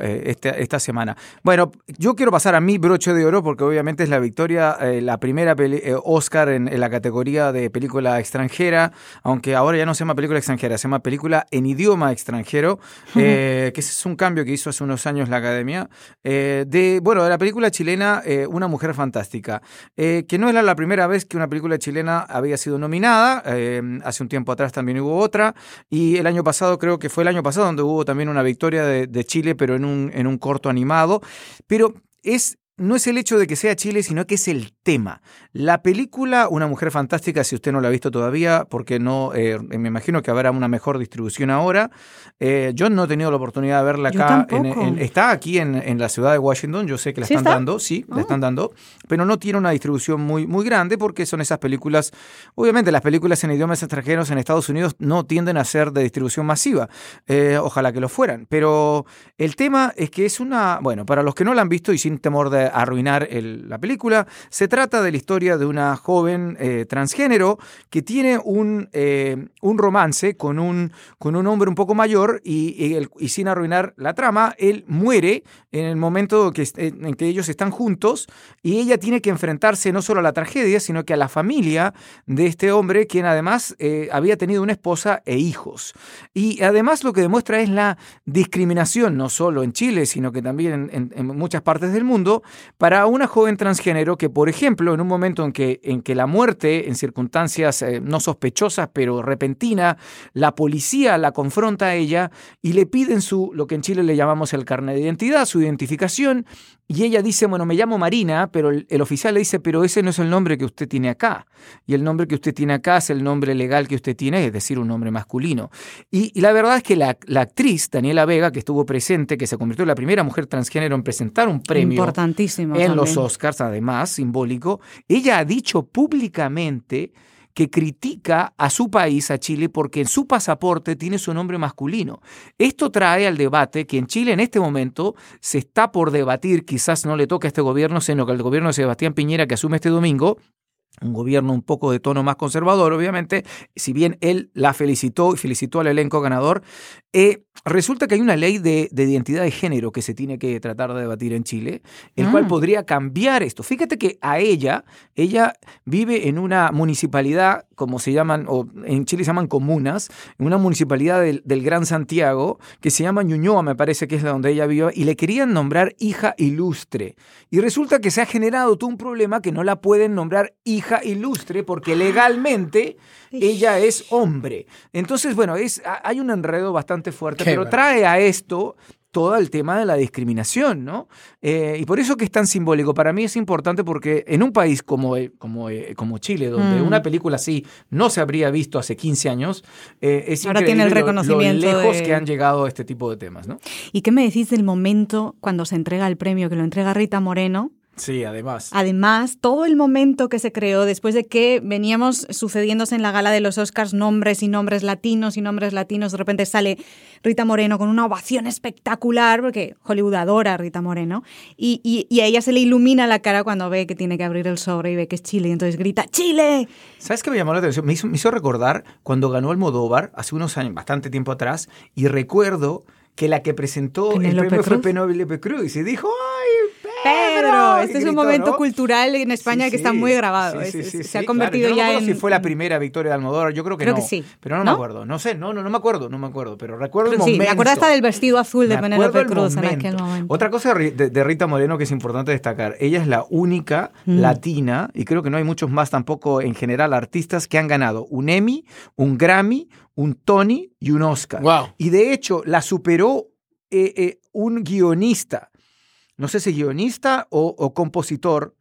eh, este- esta semana. Bueno, yo quiero pasar a mi broche de oro porque obviamente es la victoria, eh, la primera eh, Oscar en, en la categoría de película extranjera, aunque ahora ya no se llama película extranjera, se llama película en idioma extranjero, eh, que ese es un cambio que hizo hace unos años la Academia, eh, de, bueno, de la película chilena Una Mujer Fantástica, eh, que no era la primera vez que una película chilena había sido nominada, eh, hace un tiempo atrás también hubo otra, y el año pasado, creo que fue el año pasado, donde hubo también una victoria de, de Chile, pero en un, en un corto animado, pero es... No es el hecho de que sea Chile, sino que es el tema. La película Una Mujer Fantástica, si usted no la ha visto todavía, porque no, eh, me imagino que habrá una mejor distribución ahora. Eh, yo no he tenido la oportunidad de verla acá. en- tampoco. en- está aquí en, en la ciudad de Washington, yo sé que la ¿Sí están está? dando, sí, Ah. la están dando, pero no tiene una distribución muy, muy grande porque son esas películas, obviamente las películas en idiomas extranjeros en Estados Unidos no tienden a ser de distribución masiva, Eh, ojalá que lo fueran, pero el tema es que es una, bueno, para los que no la han visto y sin temor de arruinar la película, se trata de la historia de una joven eh, transgénero que tiene un, eh, un romance con un, con un hombre un poco mayor y, sin arruinar la trama, él muere en el momento que, en que ellos están juntos y ella tiene que enfrentarse no solo a la tragedia, sino que a la familia de este hombre, quien además eh, había tenido una esposa e hijos. Y además lo que demuestra es la discriminación, no solo en Chile, sino que también en muchas partes del mundo, para una joven transgénero que, por ejemplo, en un momento en que, en que la muerte, en circunstancias eh, no sospechosas, pero repentina, la policía la confronta a ella y le piden su, lo que en Chile le llamamos el carnet de identidad, su identificación, y ella dice, bueno, me llamo Marina, pero el, oficial le dice, pero ese no es el nombre que usted tiene acá. Y el nombre que usted tiene acá es el nombre legal que usted tiene, es decir, un nombre masculino. Y, la verdad es que la, actriz, Daniela Vega, que estuvo presente, que se convirtió en la primera mujer transgénero en presentar un premio en los Oscars, además, simbólico, ella ha dicho públicamente que critica a su país, a Chile, porque en su pasaporte tiene su nombre masculino. Esto trae al debate que en Chile en este momento se está por debatir, quizás no le toca a este gobierno, sino que al gobierno de Sebastián Piñera que asume este domingo, un gobierno un poco de tono más conservador, obviamente, si bien él la felicitó y felicitó al elenco ganador, eh, resulta que hay una ley de, identidad de género que se tiene que tratar de debatir en Chile, el cual mm. podría cambiar esto. Fíjate que a ella, ella vive en una municipalidad, como se llaman, o en Chile se llaman comunas, en una municipalidad del, Gran Santiago, que se llama Ñuñoa, me parece que es la donde ella vive, y le querían nombrar hija ilustre. Y resulta que se ha generado todo un problema que no la pueden nombrar hija ilustre porque legalmente ella es hombre. Entonces, bueno, es, hay un enredo bastante fuerte, pero trae a esto todo el tema de la discriminación, ¿no? Eh, y por eso que es tan simbólico. Para mí es importante porque en un país como, eh, como, eh, como Chile, donde mm. una película así no se habría visto hace 15 años, es Ahora tiene el reconocimiento lo, lejos que han llegado este tipo de temas, ¿no? ¿Y qué me decís del momento cuando se entrega el premio, que lo entrega Rita Moreno? Sí, además. Además, todo el momento que se creó después de que veníamos sucediéndose en la gala de los Oscars nombres y nombres latinos y nombres latinos, de repente sale Rita Moreno con una ovación espectacular, porque Hollywood adora Rita Moreno, y, y, a ella se le ilumina la cara cuando ve que tiene que abrir el sobre y ve que es Chile, y entonces grita, ¡Chile! ¿Sabes qué me llamó la atención? Me hizo, me hizo recordar cuando ganó el Modóvar hace unos años, bastante tiempo atrás, y recuerdo que la que presentó el premio fue Penélope Cruz y dijo, ¡ay, Pedro! Este es un momento cultural en España que está muy grabado. se ha convertido ya no en... si fue la primera victoria de Almodóvar, yo creo que no. sí. Pero no, me acuerdo. No sé, no, no, no me acuerdo, no me acuerdo. Pero recuerdo el momento. Sí, me acuerdo hasta del vestido azul de Penélope Cruz en aquel momento. Otra cosa de, Rita Moreno que es importante destacar. Ella es la única mm. latina, y creo que no hay muchos más tampoco en general, artistas que han ganado un Emmy, un Grammy, un Tony y un Oscar. Y de hecho, la superó eh, eh, un guionista, no sé si guionista o, compositor,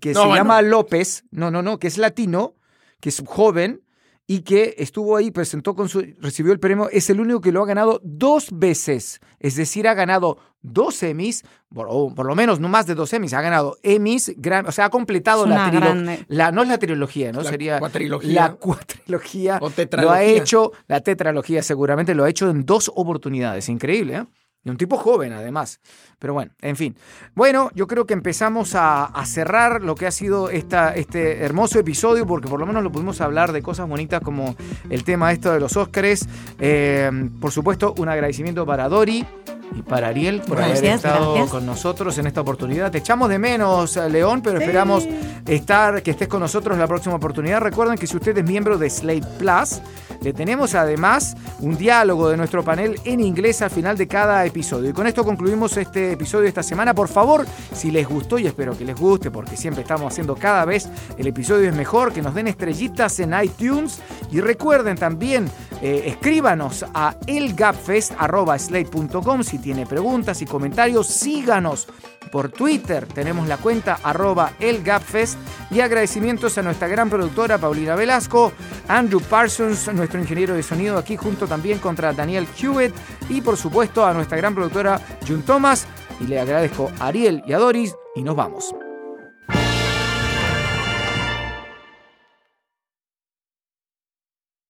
que se llama López, no, no, no, que es latino, que es joven y que estuvo ahí, presentó con su, recibió el premio, es el único que lo ha ganado dos veces, es decir, ha ganado dos Emmys, o por lo menos no más de dos Emmys, ha ganado Emmys, o sea, ha completado la trilogía, no es la trilogía, ¿no? Sería la cuatrilogía, o lo ha hecho, la tetralogía seguramente lo ha hecho en dos oportunidades, increíble, ¿eh? Y un tipo joven, además. Pero bueno, en fin. Bueno, yo creo que empezamos a, cerrar lo que ha sido esta, este hermoso episodio, porque por lo menos lo pudimos hablar de cosas bonitas como el tema esto de los Óscares. Eh, por supuesto, un agradecimiento para Dori y para Ariel por haber estado con nosotros en esta oportunidad. Te echamos de menos, León, pero esperamos estar, que estés con nosotros en la próxima oportunidad. Recuerden que si usted es miembro de Slate Plus, le tenemos además un diálogo de nuestro panel en inglés al final de cada episodio. Y con esto concluimos este episodio de esta semana. Por favor, si les gustó, y espero que les guste, porque siempre estamos haciendo cada vez el episodio es mejor, que nos den estrellitas en iTunes. Y recuerden también, eh, escríbanos a elgapfest.slate.com si tiene preguntas y comentarios. Síganos por Twitter. Tenemos la cuenta arroba elgapfest. Y agradecimientos a nuestra gran productora Paulina Velasco, Andrew Parsons, nuestro ingeniero de sonido aquí junto también contra Daniel Hewitt y por supuesto a nuestra gran productora June Thomas. Y le agradezco a Ariel y a Doris y nos vamos.